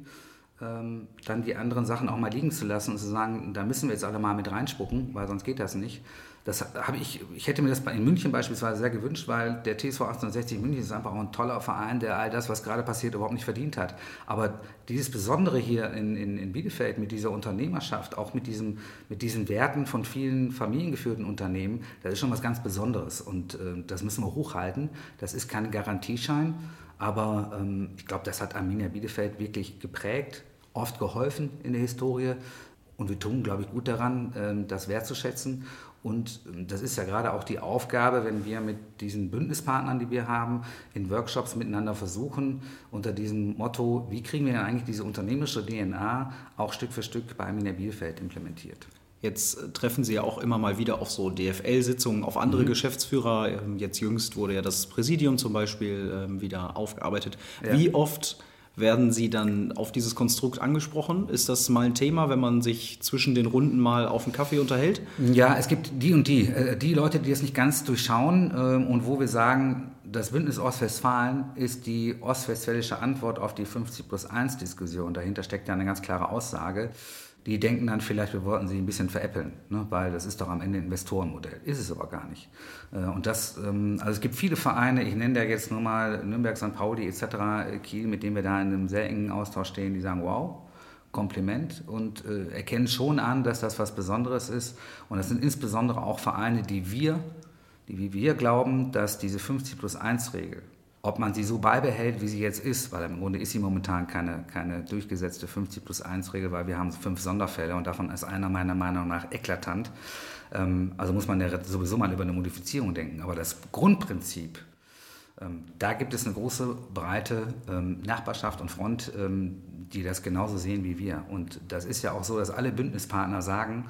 ähm, dann die anderen Sachen auch mal liegen zu lassen und zu sagen, da müssen wir jetzt alle mal mit reinspucken, weil sonst geht das nicht. Das habe ich, ich hätte mir das in München beispielsweise sehr gewünscht, weil der TSV 1860 München ist einfach auch ein toller Verein, der all das, was gerade passiert, überhaupt nicht verdient hat. Aber dieses Besondere hier in, in, in Bielefeld mit dieser Unternehmerschaft, auch mit, diesem, mit diesen Werten von vielen familiengeführten Unternehmen, das ist schon was ganz Besonderes und äh, das müssen wir hochhalten. Das ist kein Garantieschein, aber ähm, ich glaube, das hat Arminia Bielefeld wirklich geprägt, oft geholfen in der Historie. Und wir tun, glaube ich, gut daran, ähm, das wertzuschätzen. Und ähm, das ist ja gerade auch die Aufgabe, wenn wir mit diesen Bündnispartnern, die wir haben, in Workshops miteinander versuchen, unter diesem Motto, wie kriegen wir denn eigentlich diese unternehmerische DNA auch Stück für Stück bei Arminia Bielefeld implementiert. Jetzt äh, treffen Sie ja auch immer mal wieder auf so DFL-Sitzungen, auf andere mhm. Geschäftsführer. Ähm, jetzt jüngst wurde ja das Präsidium zum Beispiel wieder aufgearbeitet. Ja. Wie oft werden Sie dann auf dieses Konstrukt angesprochen? Ist das mal ein Thema, wenn man sich zwischen den Runden mal auf einen Kaffee unterhält? Ja, es gibt die und die. Äh, die Leute, die es nicht ganz durchschauen ähm, und wo wir sagen, das Bündnis Ostwestfalen ist die ostwestfälische Antwort auf die 50 plus 1 Diskussion. Dahinter steckt ja eine ganz klare Aussage die denken dann vielleicht, wir wollten sie ein bisschen veräppeln, ne? weil das ist doch am Ende ein Investorenmodell. Ist es aber gar nicht. Äh, und das, ähm, also es gibt viele Vereine, ich nenne da jetzt nur mal Nürnberg, St. Pauli etc., äh, Kiel, mit denen wir da in einem sehr engen Austausch stehen, die sagen, wow, Kompliment und äh, erkennen schon an, dass das was Besonderes ist. Und das sind insbesondere auch Vereine, die wir, die wie wir glauben, dass diese 50 plus 1 Regel, ob man sie so beibehält, wie sie jetzt ist, weil im Grunde ist sie momentan keine, keine durchgesetzte 50 plus 1 Regel, weil wir haben fünf Sonderfälle und davon ist einer meiner Meinung nach eklatant. Ähm, also muss man ja sowieso mal über eine Modifizierung denken. Aber das Grundprinzip, ähm, da gibt es eine große, breite ähm, Nachbarschaft und Front, die das genauso sehen wie wir. Und das ist ja auch so, dass alle Bündnispartner sagen,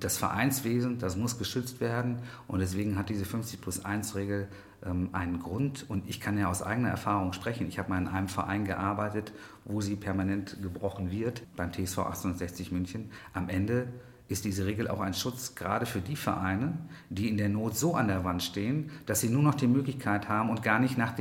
das Vereinswesen, das muss geschützt werden und deswegen hat diese 50 plus 1 Regel einen Grund und ich kann ja aus eigener Erfahrung sprechen. Ich habe mal in einem Verein gearbeitet, wo sie permanent gebrochen wird, beim TSV 1860 München. Am Ende ist diese Regel auch ein Schutz gerade für die Vereine, die in der Not so an der Wand stehen, dass sie nur noch die Möglichkeit haben und gar nicht nach,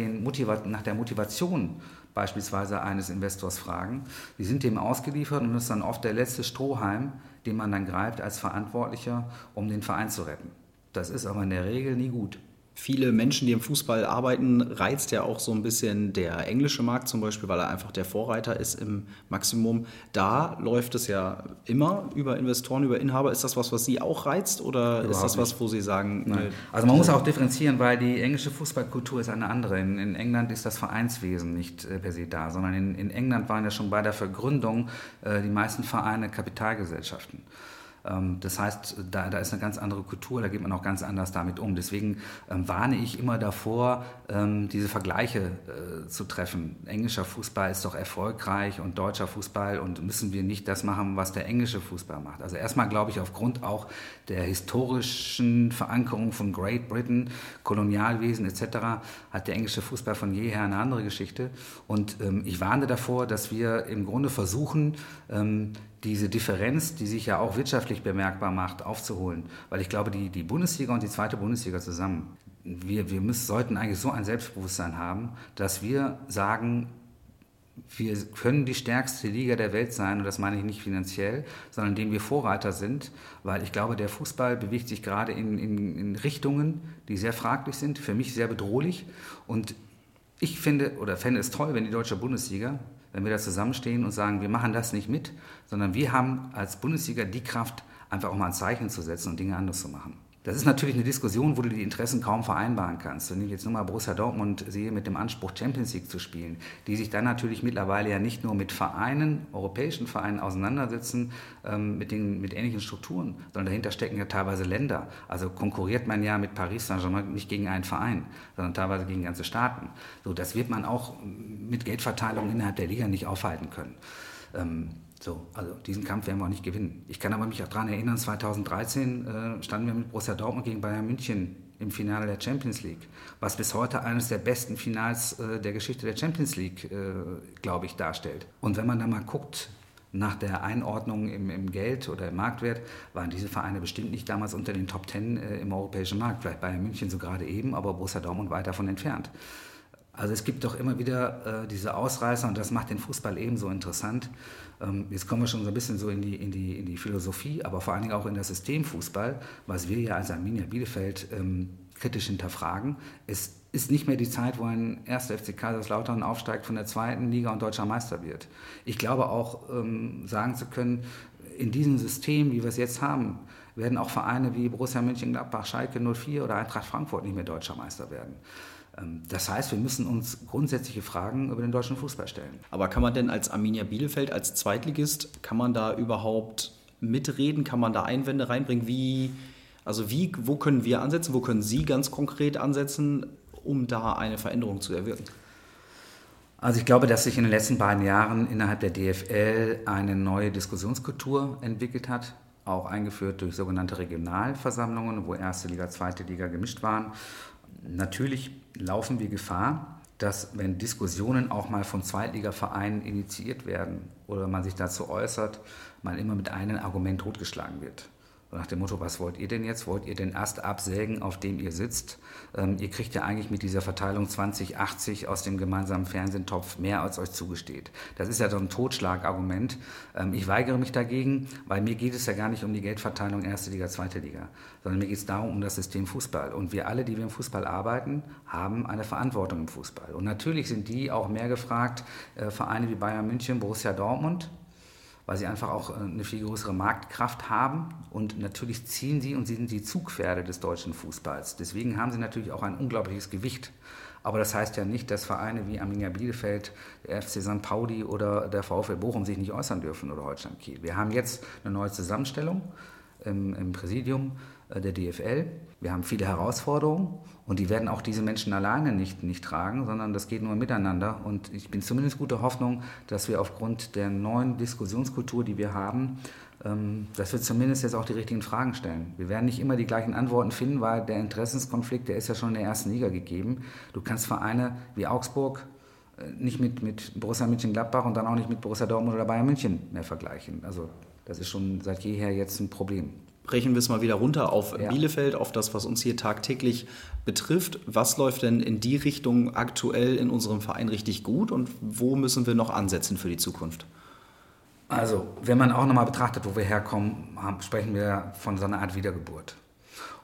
nach der Motivation beispielsweise eines Investors fragen. Die sind dem ausgeliefert und das ist dann oft der letzte Strohhalm, den man dann greift als Verantwortlicher, um den Verein zu retten. Das ist aber in der Regel nie gut viele Menschen, die im Fußball arbeiten, reizt ja auch so ein bisschen der englische Markt zum Beispiel, weil er einfach der Vorreiter ist im Maximum. Da läuft es ja immer über Investoren, über Inhaber. Ist das was, was Sie auch reizt oder Überhaupt ist das was, wo Sie sagen? Nein. Also man muss auch differenzieren, weil die englische Fußballkultur ist eine andere. In, in England ist das Vereinswesen nicht äh, per se da, sondern in, in, England waren ja schon bei der Vergründung äh, die meisten Vereine Kapitalgesellschaften. Ähm, das heißt, da, da ist eine ganz andere Kultur, da geht man auch ganz anders damit um. Deswegen ähm, warne ich immer davor, ähm, diese Vergleiche äh, zu treffen. Englischer Fußball ist doch erfolgreich und deutscher Fußball und müssen wir nicht das machen, was der englische Fußball macht. Also erstmal glaube ich, aufgrund auch der historischen Verankerung von Great Britain, Kolonialwesen etc., hat der englische Fußball von jeher eine andere Geschichte. Und ähm, ich warne davor, dass wir im Grunde versuchen, ähm, diese Differenz, die sich ja auch wirtschaftlich bemerkbar macht, aufzuholen. Weil ich glaube, die, die Bundesliga und die zweite Bundesliga zusammen, wir, wir müssen, sollten eigentlich so ein Selbstbewusstsein haben, dass wir sagen, wir können die stärkste Liga der Welt sein, und das meine ich nicht finanziell, sondern indem wir Vorreiter sind, weil ich glaube, der Fußball bewegt sich gerade in, in, in Richtungen, die sehr fraglich sind, für mich sehr bedrohlich. Und ich finde oder fände es toll, wenn die deutsche Bundesliga wenn wir da zusammenstehen und sagen, wir machen das nicht mit, sondern wir haben als Bundesliga die Kraft, einfach auch mal ein Zeichen zu setzen und Dinge anders zu machen. Das ist natürlich eine Diskussion, wo du die Interessen kaum vereinbaren kannst. Wenn ich jetzt nur mal Borussia Dortmund sehe, mit dem Anspruch, Champions League zu spielen, die sich dann natürlich mittlerweile ja nicht nur mit Vereinen, europäischen Vereinen auseinandersetzen, ähm, mit, den, mit ähnlichen Strukturen, sondern dahinter stecken ja teilweise Länder. Also konkurriert man ja mit Paris Saint-Germain nicht gegen einen Verein, sondern teilweise gegen ganze Staaten. So, das wird man auch mit Geldverteilung innerhalb der Liga nicht aufhalten können. Ähm, so, also diesen Kampf werden wir auch nicht gewinnen. Ich kann aber mich auch daran erinnern, 2013 äh, standen wir mit Borussia Dortmund gegen Bayern München im Finale der Champions League, was bis heute eines der besten Finals äh, der Geschichte der Champions League, äh, glaube ich, darstellt. Und wenn man da mal guckt, nach der Einordnung im, im, Geld oder im Marktwert waren diese Vereine bestimmt nicht damals unter den Top Ten äh, im europäischen Markt. Vielleicht Bayern München so gerade eben, aber Borussia Dortmund weit davon entfernt. Also es gibt doch immer wieder äh, diese Ausreißer und das macht den Fußball ebenso interessant. Ähm, jetzt kommen wir schon so ein bisschen so in die, in, die, in die Philosophie, aber vor allen Dingen auch in das Systemfußball, was wir ja als Arminia Bielefeld ähm, kritisch hinterfragen. Es ist nicht mehr die Zeit, wo ein 1. FC Kaiserslautern aufsteigt von der zweiten Liga und deutscher Meister wird. Ich glaube auch ähm, sagen zu können, in diesem System, wie wir es jetzt haben, werden auch Vereine wie Borussia Mönchengladbach, Schalke 04 oder Eintracht Frankfurt nicht mehr deutscher Meister werden. Ähm, das heißt, wir müssen uns grundsätzliche Fragen über den deutschen Fußball stellen. Aber kann man denn als Arminia Bielefeld, als Zweitligist, kann man da überhaupt mitreden? Kann man da Einwände reinbringen? Wie, also wie, wo können wir ansetzen? Wo können Sie ganz konkret ansetzen, um da eine Veränderung zu erwirken? Also ich glaube, dass sich in den letzten beiden Jahren innerhalb der DFL eine neue Diskussionskultur entwickelt hat, auch eingeführt durch sogenannte Regionalversammlungen, wo erste Liga, zweite Liga gemischt waren. Natürlich laufen wir Gefahr, dass wenn Diskussionen auch mal von Zweitligavereinen initiiert werden oder man sich dazu äußert, man immer mit einem Argument totgeschlagen wird nach dem Motto, was wollt ihr denn jetzt? Wollt ihr den Ast absägen, auf dem ihr sitzt? Ähm, ihr kriegt ja eigentlich mit dieser Verteilung 2080 aus dem gemeinsamen Fernsehtopf mehr, als euch zugesteht. Das ist ja so ein Totschlagargument. Ähm, ich weigere mich dagegen, weil mir geht es ja gar nicht um die Geldverteilung erste Liga, zweite Liga, sondern mir geht es darum, um das System Fußball. Und wir alle, die wir im Fußball arbeiten, haben eine Verantwortung im Fußball. Und natürlich sind die auch mehr gefragt, äh, Vereine wie Bayern München, Borussia Dortmund, weil sie einfach auch äh, eine viel größere Marktkraft haben. Und natürlich ziehen sie und sie sind die Zugpferde des deutschen Fußballs. Deswegen haben sie natürlich auch ein unglaubliches Gewicht. Aber das heißt ja nicht, dass Vereine wie Arminia Bielefeld, der FC St. Pauli oder der VfL Bochum sich nicht äußern dürfen oder Holstein Kiel. Wir haben jetzt eine neue Zusammenstellung im, im Präsidium äh, der DFL. Wir haben viele Herausforderungen und die werden auch diese Menschen alleine nicht, nicht tragen, sondern das geht nur miteinander. Und ich bin zumindest guter Hoffnung, dass wir aufgrund der neuen Diskussionskultur, die wir haben, ähm, dass wir zumindest jetzt auch die richtigen Fragen stellen. Wir werden nicht immer die gleichen Antworten finden, weil der Interessenskonflikt, der ist ja schon in der ersten Liga gegeben. Du kannst Vereine wie Augsburg äh, nicht mit, mit Borussia Mönchengladbach und dann auch nicht mit Borussia Dortmund oder Bayern München mehr vergleichen. Also das ist schon seit jeher jetzt ein Problem brechen wir es mal wieder runter auf ja. Bielefeld, auf das, was uns hier tagtäglich betrifft. Was läuft denn in die Richtung aktuell in unserem Verein richtig gut und wo müssen wir noch ansetzen für die Zukunft? Also, wenn man auch nochmal betrachtet, wo wir herkommen, sprechen wir von so einer Art Wiedergeburt.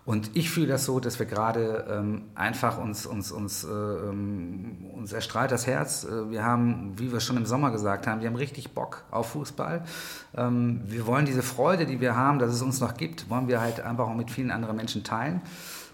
Und ich fühle das so, dass wir gerade ähm, einfach uns, uns, uns, äh, ähm, uns erstrahlt das Herz. Äh, wir haben, wie wir schon im Sommer gesagt haben, wir haben richtig Bock auf Fußball. Ähm, wir wollen diese Freude, die wir haben, dass es uns noch gibt, wollen wir halt einfach auch mit vielen anderen Menschen teilen.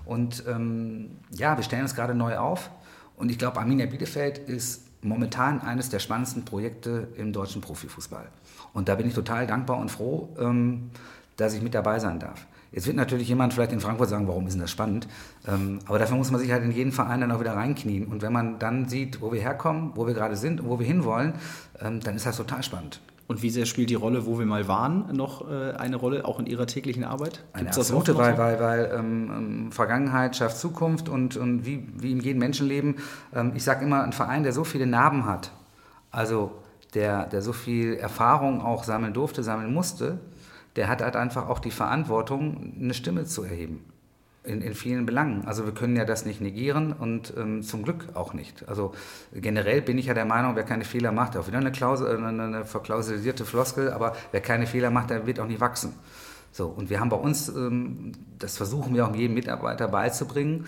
Und ähm, ja, wir stellen uns gerade neu auf. Und ich glaube, Arminia Bielefeld ist momentan eines der spannendsten Projekte im deutschen Profifußball. Und da bin ich total dankbar und froh, ähm, dass ich mit dabei sein darf. Jetzt wird natürlich jemand vielleicht in Frankfurt sagen, warum ist denn das spannend? Ähm, aber dafür muss man sich halt in jeden Verein dann auch wieder reinknien. Und wenn man dann sieht, wo wir herkommen, wo wir gerade sind und wo wir hinwollen, ähm, dann ist das total spannend. Und wie sehr spielt die Rolle, wo wir mal waren, noch äh, eine Rolle, auch in Ihrer täglichen Arbeit? Gibt's eine absolute, weil, weil, weil ähm, ähm, Vergangenheit schafft Zukunft und, und wie, wie in jedem Menschenleben. Ähm, ich sage immer, ein Verein, der so viele Narben hat, also der, der so viel Erfahrung auch sammeln durfte, sammeln musste, der hat halt einfach auch die Verantwortung, eine Stimme zu erheben. In, in vielen Belangen. Also wir können ja das nicht negieren und ähm, zum Glück auch nicht. Also generell bin ich ja der Meinung, wer keine Fehler macht, auch wieder eine, Klausel, äh, eine, eine verklausulisierte Floskel, aber wer keine Fehler macht, der wird auch nicht wachsen. So, und wir haben bei uns, ähm, das versuchen wir auch jedem Mitarbeiter beizubringen,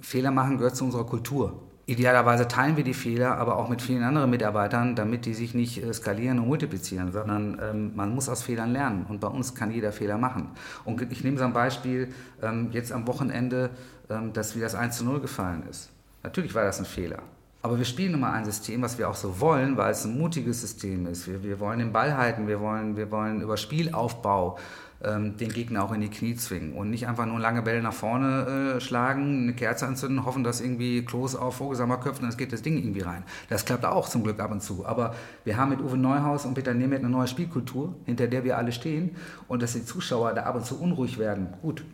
Fehler machen gehört zu unserer Kultur. Idealerweise teilen wir die Fehler aber auch mit vielen anderen Mitarbeitern, damit die sich nicht äh, skalieren und multiplizieren, sondern ähm, man muss aus Fehlern lernen. Und bei uns kann jeder Fehler machen. Und ich nehme so ein Beispiel ähm, jetzt am Wochenende, ähm, dass wie das 1 zu 0 gefallen ist. Natürlich war das ein Fehler. Aber wir spielen nun mal ein System, was wir auch so wollen, weil es ein mutiges System ist. Wir, wir wollen den Ball halten, wir wollen, wir wollen über Spielaufbau ähm, den Gegner auch in die Knie zwingen und nicht einfach nur lange Bälle nach vorne äh, schlagen, eine Kerze anzünden, hoffen, dass irgendwie Klos auf Vogelsammer köpft und dann geht das Ding irgendwie rein. Das klappt auch zum Glück ab und zu. Aber wir haben mit Uwe Neuhaus und Peter Nemeth eine neue Spielkultur, hinter der wir alle stehen und dass die Zuschauer da ab und zu unruhig werden. Gut,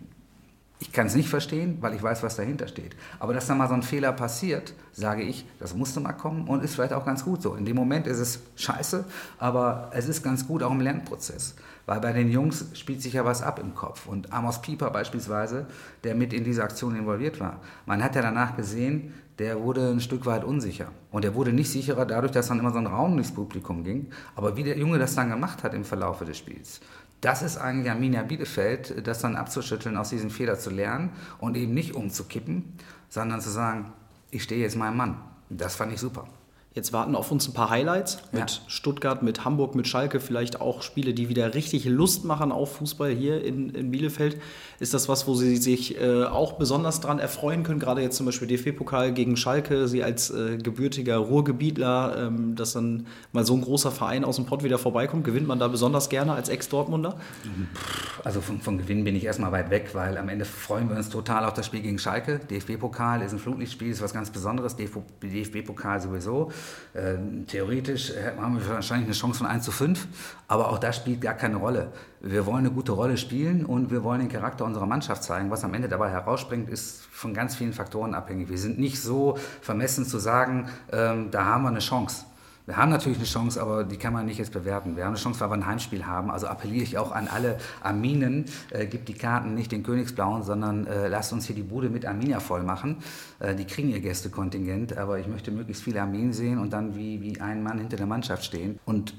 Ich kann es nicht verstehen, weil ich weiß, was dahinter steht. Aber dass da mal so ein Fehler passiert, sage ich, das musste mal kommen und ist vielleicht auch ganz gut so. In dem Moment ist es scheiße, aber es ist ganz gut auch im Lernprozess. Weil bei den Jungs spielt sich ja was ab im Kopf. Und Amos Pieper beispielsweise, der mit in diese Aktion involviert war, man hat ja danach gesehen, der wurde ein Stück weit unsicher. Und er wurde nicht sicherer dadurch, dass dann immer so ein Raum durchs Publikum ging. Aber wie der Junge das dann gemacht hat im Verlauf des Spiels, das ist eigentlich Arminia Bielefeld, das dann abzuschütteln, aus diesem Fehler zu lernen und eben nicht umzukippen, sondern zu sagen, ich stehe jetzt meinem Mann. Das fand ich super. Jetzt warten auf uns ein paar Highlights mit ja. Stuttgart, mit Hamburg, mit Schalke, vielleicht auch Spiele, die wieder richtig Lust machen auf Fußball hier in, in Bielefeld. Ist das was, wo Sie sich äh, auch besonders dran erfreuen können? Gerade jetzt zum Beispiel DFB-Pokal gegen Schalke, Sie als äh, gebürtiger Ruhrgebietler, ähm, dass dann mal so ein großer Verein aus dem Pott wieder vorbeikommt. Gewinnt man da besonders gerne als Ex-Dortmunder? Also von, von Gewinnen bin ich erstmal weit weg, weil am Ende freuen wir uns total auf das Spiel gegen Schalke. DFB-Pokal ist ein Flutlichtspiel, ist was ganz Besonderes. DFB-Pokal sowieso. Ähm, theoretisch haben wir wahrscheinlich eine Chance von 1 zu 5, aber auch das spielt gar keine Rolle. Wir wollen eine gute Rolle spielen und wir wollen den Charakter unserer Mannschaft zeigen. Was am Ende dabei herausspringt, ist von ganz vielen Faktoren abhängig. Wir sind nicht so vermessen zu sagen, ähm, da haben wir eine Chance. Wir haben natürlich eine Chance, aber die kann man nicht jetzt bewerten. Wir haben eine Chance, weil wir ein Heimspiel haben. Also appelliere ich auch an alle Arminen, äh, gibt die Karten nicht den Königsblauen, sondern äh, lasst uns hier die Bude mit Arminia voll machen. Äh, die kriegen ihr Gästekontingent, aber ich möchte möglichst viele Arminen sehen und dann wie, wie ein Mann hinter der Mannschaft stehen. Und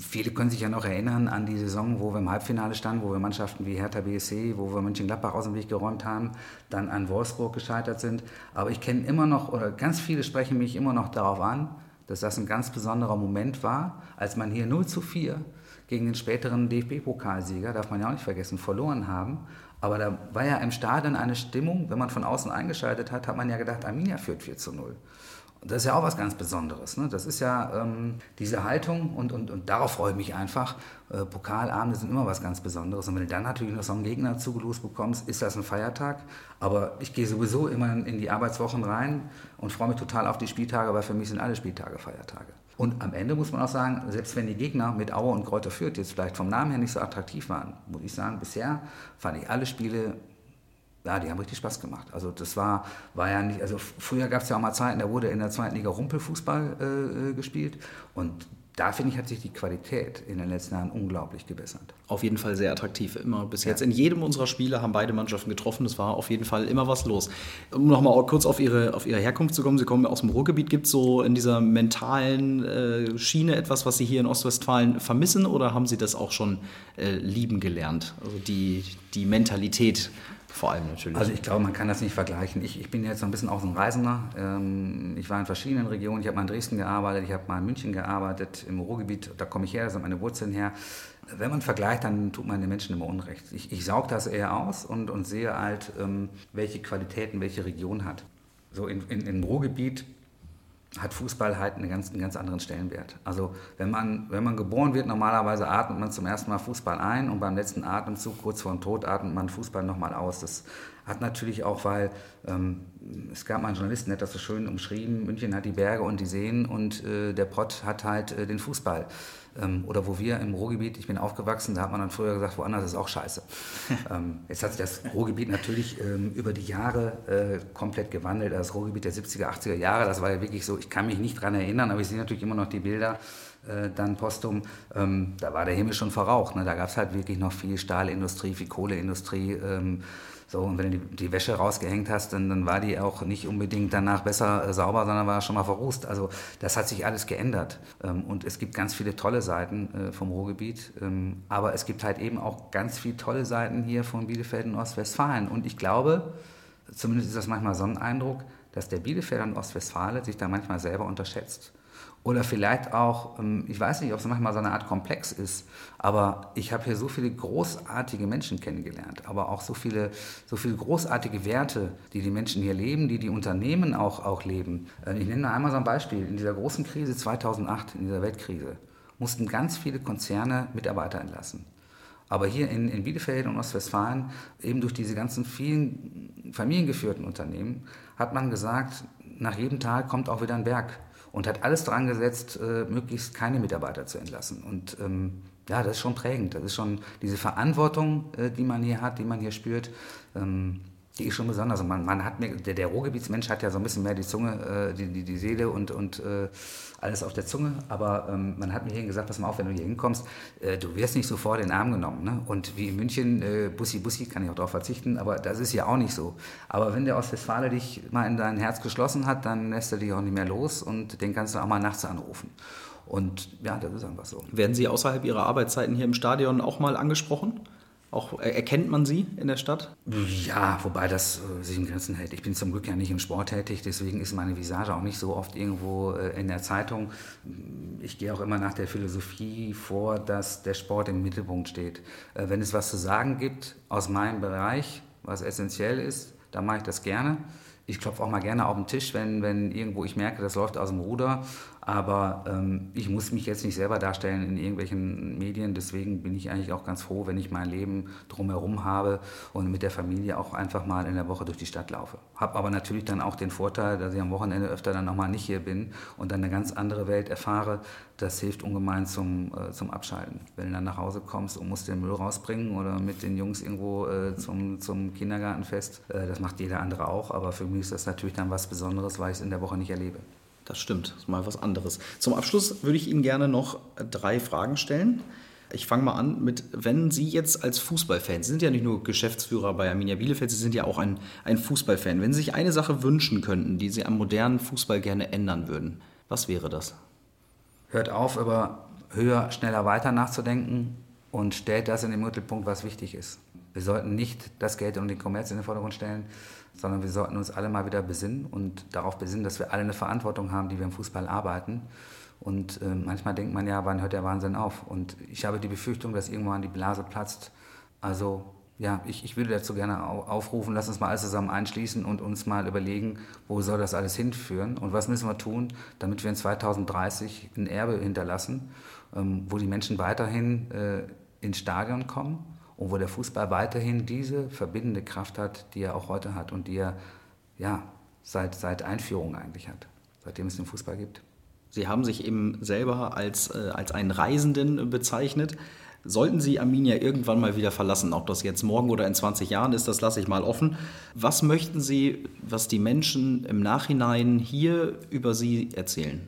viele können sich ja noch erinnern an die Saison, wo wir im Halbfinale standen, wo wir Mannschaften wie Hertha BSC, wo wir Mönchengladbach aus dem Weg geräumt haben, dann an Wolfsburg gescheitert sind. Aber ich kenne immer noch, oder ganz viele sprechen mich immer noch darauf an, dass das ein ganz besonderer Moment war, als man hier 0 zu 4 gegen den späteren DFB-Pokalsieger, darf man ja auch nicht vergessen, verloren haben. Aber da war ja im Stadion eine Stimmung, wenn man von außen eingeschaltet hat, hat man ja gedacht, Arminia führt 4 zu 0. Das ist ja auch was ganz Besonderes. Ne? Das ist ja ähm, diese Haltung und, und, und darauf freue ich mich einfach. Äh, Pokalabende sind immer was ganz Besonderes. Und wenn du dann natürlich noch so einen Gegner zugelost bekommst, ist das ein Feiertag. Aber ich gehe sowieso immer in die Arbeitswochen rein und freue mich total auf die Spieltage, weil für mich sind alle Spieltage Feiertage. Und am Ende muss man auch sagen, selbst wenn die Gegner mit Aue und Kräuter Fürth jetzt vielleicht vom Namen her nicht so attraktiv waren, muss ich sagen, bisher fand ich alle Spiele ja, die haben richtig Spaß gemacht. Also das war, war ja nicht, also früher gab es ja auch mal Zeiten, da wurde in der zweiten Liga Rumpelfußball äh, äh, gespielt und da finde ich, hat sich die Qualität in den letzten Jahren unglaublich gebessert. Auf jeden Fall sehr attraktiv. Immer bis jetzt. In jedem unserer Spiele haben beide Mannschaften getroffen. Es war auf jeden Fall immer was los. Um nochmal kurz auf ihre, auf ihre Herkunft zu kommen. Sie kommen aus dem Ruhrgebiet. Gibt es so in dieser mentalen äh, Schiene etwas, was Sie hier in Ostwestfalen vermissen oder haben Sie das auch schon äh, lieben gelernt? Also die, die Mentalität vor allem natürlich. Also ich glaube, man kann das nicht vergleichen. Ich, ich bin jetzt so ein bisschen auch ein Reisender. Ähm, ich war in verschiedenen Regionen. Ich habe mal in Dresden gearbeitet, ich habe mal in München gearbeitet, im Ruhrgebiet, da komme ich her, da sind meine Wurzeln her. Wenn man vergleicht, dann tut man den Menschen immer Unrecht. Ich, ich saug das eher aus und, und sehe halt, ähm, welche Qualitäten welche Region hat. So in, in, im Ruhrgebiet hat Fußball halt einen ganz, einen ganz anderen Stellenwert. Also wenn man, wenn man geboren wird, normalerweise atmet man zum ersten Mal Fußball ein und beim letzten Atemzug, kurz vor dem Tod, atmet man Fußball nochmal aus. Das hat natürlich auch, weil ähm, es gab mal einen Journalisten, der hat das so schön umschrieben, München hat die Berge und die Seen und äh, der Pott hat halt äh, den Fußball. Ähm, oder wo wir im Ruhrgebiet, ich bin aufgewachsen, da hat man dann früher gesagt, woanders ist auch scheiße. *laughs* ähm, jetzt hat sich das Ruhrgebiet natürlich ähm, über die Jahre äh, komplett gewandelt. Das Ruhrgebiet der 70er, 80er Jahre, das war ja wirklich so, ich kann mich nicht daran erinnern, aber ich sehe natürlich immer noch die Bilder äh, dann postum, ähm, da war der Himmel schon verraucht. Ne? Da gab es halt wirklich noch viel Stahlindustrie, viel Kohleindustrie. Ähm, so, und wenn du die, die, Wäsche rausgehängt hast, dann, dann war die auch nicht unbedingt danach besser äh, sauber, sondern war schon mal verrußt. Also das hat sich alles geändert. Ähm, und es gibt ganz viele tolle Seiten äh, vom Ruhrgebiet. Ähm, aber es gibt halt eben auch ganz viele tolle Seiten hier von Bielefeld und Ostwestfalen. Und ich glaube, zumindest ist das manchmal so ein Eindruck, dass der Bielefelder und Ostwestfale sich da manchmal selber unterschätzt. Oder vielleicht auch, ähm, ich weiß nicht, ob es manchmal so eine Art Komplex ist, aber ich habe hier so viele großartige Menschen kennengelernt, aber auch so viele, so viele großartige Werte, die die Menschen hier leben, die die Unternehmen auch, auch leben. Äh, ich nenne einmal so ein Beispiel. In dieser großen Krise 2008, in dieser Weltkrise, mussten ganz viele Konzerne Mitarbeiter entlassen. Aber hier in, in Bielefeld und Ostwestfalen, eben durch diese ganzen vielen familiengeführten Unternehmen, hat man gesagt, nach jedem Tag kommt auch wieder ein Berg und hat alles dran gesetzt, äh, möglichst keine Mitarbeiter zu entlassen. Und ähm, ja, das ist schon prägend. Das ist schon diese Verantwortung, äh, die man hier hat, die man hier spürt. Ähm, die ist schon besonders. Und man, man hat mir, der, der Ruhrgebietsmensch hat ja so ein bisschen mehr die Zunge, äh, die, die, die Seele und, und äh, alles auf der Zunge. Aber ähm, man hat mir hier gesagt, pass mal auf, wenn du hier hinkommst, äh, du wirst nicht sofort in den Arm genommen. Ne? Und wie in München, äh, Bussi Bussi, kann ich auch darauf verzichten, aber das ist ja auch nicht so. Aber wenn der Ostwestfale dich mal in dein Herz geschlossen hat, dann lässt er dich auch nicht mehr los und den kannst du auch mal nachts anrufen. Und ja, das ist einfach so. Werden Sie außerhalb Ihrer Arbeitszeiten hier im Stadion auch mal angesprochen? Auch äh, erkennt man sie in der Stadt? Ja, wobei das äh, sich in Grenzen hält. Ich bin zum Glück ja nicht im Sport tätig, deswegen ist meine Visage auch nicht so oft irgendwo äh, in der Zeitung. Ich gehe auch immer nach der Philosophie vor, dass der Sport im Mittelpunkt steht. Wenn es was zu sagen gibt aus meinem Bereich, was essentiell ist, dann mache ich das gerne. Ich klopfe auch mal gerne auf den Tisch, wenn, wenn irgendwo ich merke, das läuft aus dem Ruder. Aber ähm, ich muss mich jetzt nicht selber darstellen in irgendwelchen Medien. Deswegen bin ich eigentlich auch ganz froh, wenn ich mein Leben drumherum habe und mit der Familie auch einfach mal in der Woche durch die Stadt laufe. Habe aber natürlich dann auch den Vorteil, dass ich am Wochenende öfter dann nochmal nicht hier bin und dann eine ganz andere Welt erfahre. Das hilft ungemein zum, äh, zum Abschalten. Wenn du dann nach Hause kommst und musst den Müll rausbringen oder mit den Jungs irgendwo äh, zum, zum Kindergartenfest, äh, das macht jeder andere auch. Aber für mich ist das natürlich dann was Besonderes, weil ich es in der Woche nicht erlebe. Das stimmt, das ist mal was anderes. Zum Abschluss würde ich Ihnen gerne noch drei Fragen stellen. Ich fange mal an mit, wenn Sie jetzt als Fußballfan, Sie sind ja nicht nur Geschäftsführer bei Arminia Bielefeld, Sie sind ja auch ein, ein Fußballfan. Wenn Sie sich eine Sache wünschen könnten, die Sie am modernen Fußball gerne ändern würden, was wäre das? Hört auf, über höher, schneller, weiter nachzudenken und stellt das in den Mittelpunkt, was wichtig ist. Wir sollten nicht das Geld und den Kommerz in den Vordergrund stellen, sondern wir sollten uns alle mal wieder besinnen und darauf besinnen, dass wir alle eine Verantwortung haben, die wir im Fußball arbeiten. Und äh, manchmal denkt man ja, wann hört der Wahnsinn auf? Und ich habe die Befürchtung, dass irgendwann die Blase platzt. Also ja, ich, ich würde dazu gerne aufrufen, lass uns mal alles zusammen einschließen und uns mal überlegen, wo soll das alles hinführen und was müssen wir tun, damit wir in 2030 ein Erbe hinterlassen, ähm, wo die Menschen weiterhin äh, ins Stadion kommen und wo der Fußball weiterhin diese verbindende Kraft hat, die er auch heute hat und die er ja, seit, seit Einführung eigentlich hat, seitdem es den Fußball gibt. Sie haben sich eben selber als, äh, als einen Reisenden bezeichnet. Sollten Sie Arminia irgendwann mal wieder verlassen, ob das jetzt morgen oder in 20 Jahren ist, das lasse ich mal offen. Was möchten Sie, was die Menschen im Nachhinein hier über Sie erzählen?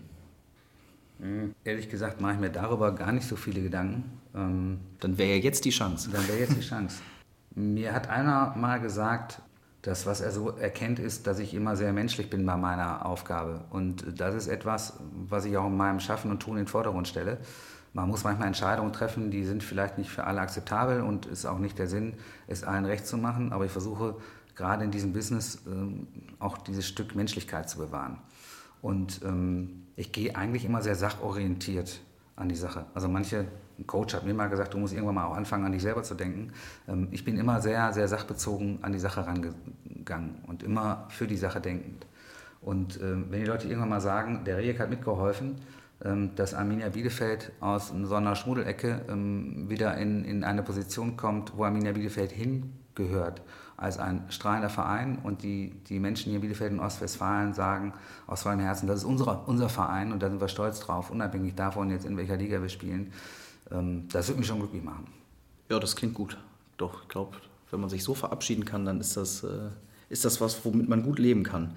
Mhm. Ehrlich gesagt mache ich mir darüber gar nicht so viele Gedanken. Ähm, dann wäre ja jetzt die Chance. Dann wäre jetzt die Chance. Mir hat einer mal gesagt, dass was er so erkennt, ist, dass ich immer sehr menschlich bin bei meiner Aufgabe. Und das ist etwas, was ich auch in meinem Schaffen und Tun in den Vordergrund stelle. Man muss manchmal Entscheidungen treffen, die sind vielleicht nicht für alle akzeptabel und ist auch nicht der Sinn, es allen recht zu machen. Aber ich versuche gerade in diesem Business ähm, auch dieses Stück Menschlichkeit zu bewahren. Und ähm, ich gehe eigentlich immer sehr sachorientiert an die Sache. Also manche, ein Coach hat mir mal gesagt, du musst irgendwann mal auch anfangen, an dich selber zu denken. Ähm, ich bin immer sehr, sehr sachbezogen an die Sache rangegangen und immer für die Sache denkend. Und ähm, wenn die Leute irgendwann mal sagen, der Rejek hat mitgeholfen, ähm, dass Arminia Bielefeld aus so einer Schmuddelecke wieder in, in eine Position kommt, wo Arminia Bielefeld hingehört als ein strahlender Verein und die, die Menschen hier in Bielefeld und Ostwestfalen sagen aus vollem Herzen, das ist unser, unser Verein und da sind wir stolz drauf, unabhängig davon jetzt in welcher Liga wir spielen. Ähm, das würde mich schon glücklich machen. Ja, das klingt gut. Doch, ich glaube, wenn man sich so verabschieden kann, dann ist das, äh, ist das was, womit man gut leben kann.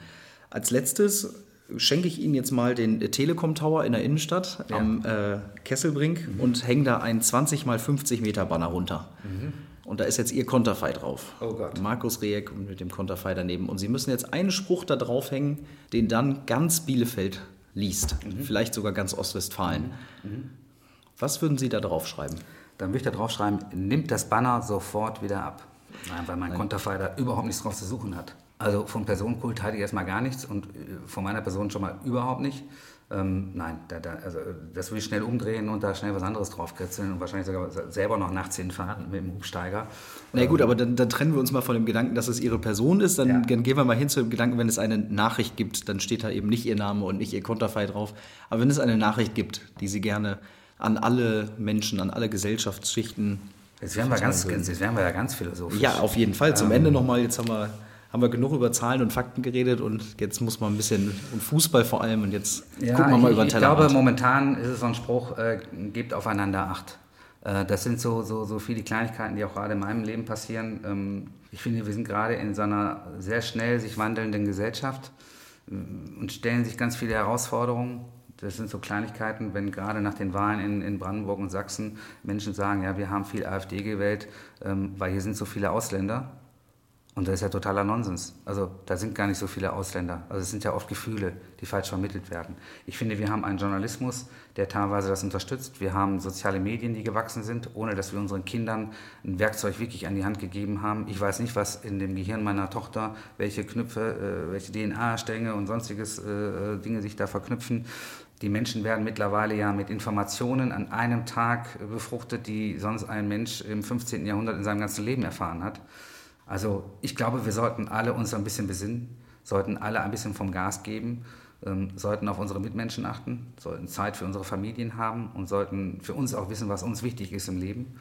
Als letztes schenke ich Ihnen jetzt mal den Telekom Tower in der Innenstadt ja. am äh, Kesselbrink mhm. und hänge da einen 20 mal 50 Meter Banner runter. Mhm. Und da ist jetzt Ihr Konterfei drauf. Oh Gott. Markus Rejek mit dem Konterfei daneben. Und Sie müssen jetzt einen Spruch da draufhängen, den dann ganz Bielefeld liest. Mhm. Vielleicht sogar ganz Ostwestfalen. Mhm. mhm. Was würden Sie da draufschreiben? Dann würde ich da draufschreiben, nimmt das Banner sofort wieder ab. Nein, weil mein Nein. Konterfei da überhaupt nichts drauf zu suchen hat. Also von Personenkult halte ich erstmal gar nichts und äh, von meiner Person schon mal überhaupt nicht. Ähm, nein, da, da, also das will ich schnell umdrehen und da schnell was anderes draufkritzeln und wahrscheinlich sogar selber noch nachts hinfahren mit dem Hubsteiger. Na nee, gut, aber dann, dann, trennen wir uns mal von dem Gedanken, dass es Ihre Person ist. Dann, ja. dann, gehen wir mal hin zu dem Gedanken, wenn es eine Nachricht gibt, dann steht da eben nicht Ihr Name und nicht Ihr Konterfei drauf. Aber wenn es eine Nachricht gibt, die Sie gerne an alle Menschen, an alle Gesellschaftsschichten. Jetzt werden wir, ganz, jetzt werden wir ja ganz philosophisch. Ja, auf jeden Fall. Zum ähm, Ende nochmal, jetzt haben wir haben wir genug über Zahlen und Fakten geredet und jetzt muss man ein bisschen um Fußball vor allem und jetzt ja, gucken wir mal über den Teller. Ich glaube, momentan ist es so ein Spruch, äh, gebt aufeinander Acht. Äh, das sind so, so, so viele Kleinigkeiten, die auch gerade in meinem Leben passieren. Ähm, ich finde, wir sind gerade in so einer sehr schnell sich wandelnden Gesellschaft äh, und stellen sich ganz viele Herausforderungen. Das sind so Kleinigkeiten, wenn gerade nach den Wahlen in, in Brandenburg und Sachsen Menschen sagen, ja, wir haben viel AfD gewählt, ähm, weil hier sind so viele Ausländer. Und das ist ja totaler Nonsens. Also da sind gar nicht so viele Ausländer. Also es sind ja oft Gefühle, die falsch vermittelt werden. Ich finde, wir haben einen Journalismus, der teilweise das unterstützt. Wir haben soziale Medien, die gewachsen sind, ohne dass wir unseren Kindern ein Werkzeug wirklich an die Hand gegeben haben. Ich weiß nicht, was in dem Gehirn meiner Tochter, welche Knüpfe, äh, welche DNA-Stänge und sonstiges äh, äh, Dinge sich da verknüpfen. Die Menschen werden mittlerweile ja mit Informationen an einem Tag befruchtet, die sonst ein Mensch im 15. Jahrhundert in seinem ganzen Leben erfahren hat. Also ich glaube, wir sollten alle uns ein bisschen besinnen, sollten alle ein bisschen vom Gas geben, ähm, sollten auf unsere Mitmenschen achten, sollten Zeit für unsere Familien haben und sollten für uns auch wissen, was uns wichtig ist im Leben.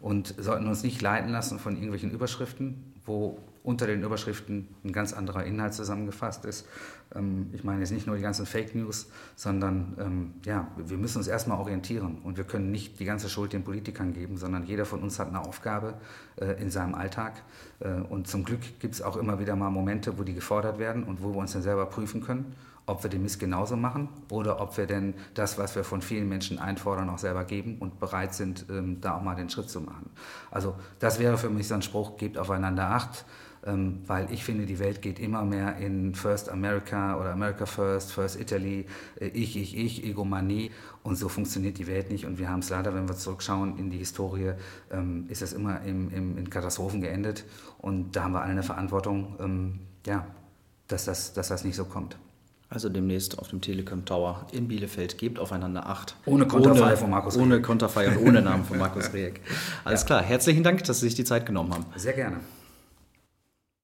Und sollten uns nicht leiten lassen von irgendwelchen Überschriften, wo unter den Überschriften ein ganz anderer Inhalt zusammengefasst ist. Ähm, ich meine jetzt nicht nur die ganzen Fake News, sondern ähm, ja, wir müssen uns erstmal orientieren und wir können nicht die ganze Schuld den Politikern geben, sondern jeder von uns hat eine Aufgabe äh, in seinem Alltag. Äh, und zum Glück gibt es auch immer wieder mal Momente, wo die gefordert werden und wo wir uns dann selber prüfen können ob wir den Mist genauso machen oder ob wir denn das, was wir von vielen Menschen einfordern, auch selber geben und bereit sind, ähm, da auch mal den Schritt zu machen. Also das wäre für mich so ein Spruch, gebt aufeinander Acht, ähm, weil ich finde, die Welt geht immer mehr in First America oder America First, First Italy, äh, ich, ich, ich, Egomanie und so funktioniert die Welt nicht und wir haben es leider, wenn wir zurückschauen in die Historie, ähm, ist es immer im, im, in Katastrophen geendet und da haben wir alle eine Verantwortung, ähm, ja, dass das, dass das nicht so kommt. Also demnächst auf dem Telekom Tower in Bielefeld. Gebt aufeinander Acht. Ohne Konterfei von Markus Ohne Konterfei und ohne *laughs* Namen von Markus Rieck. Alles ja. klar. Herzlichen Dank, dass Sie sich die Zeit genommen haben. Sehr gerne.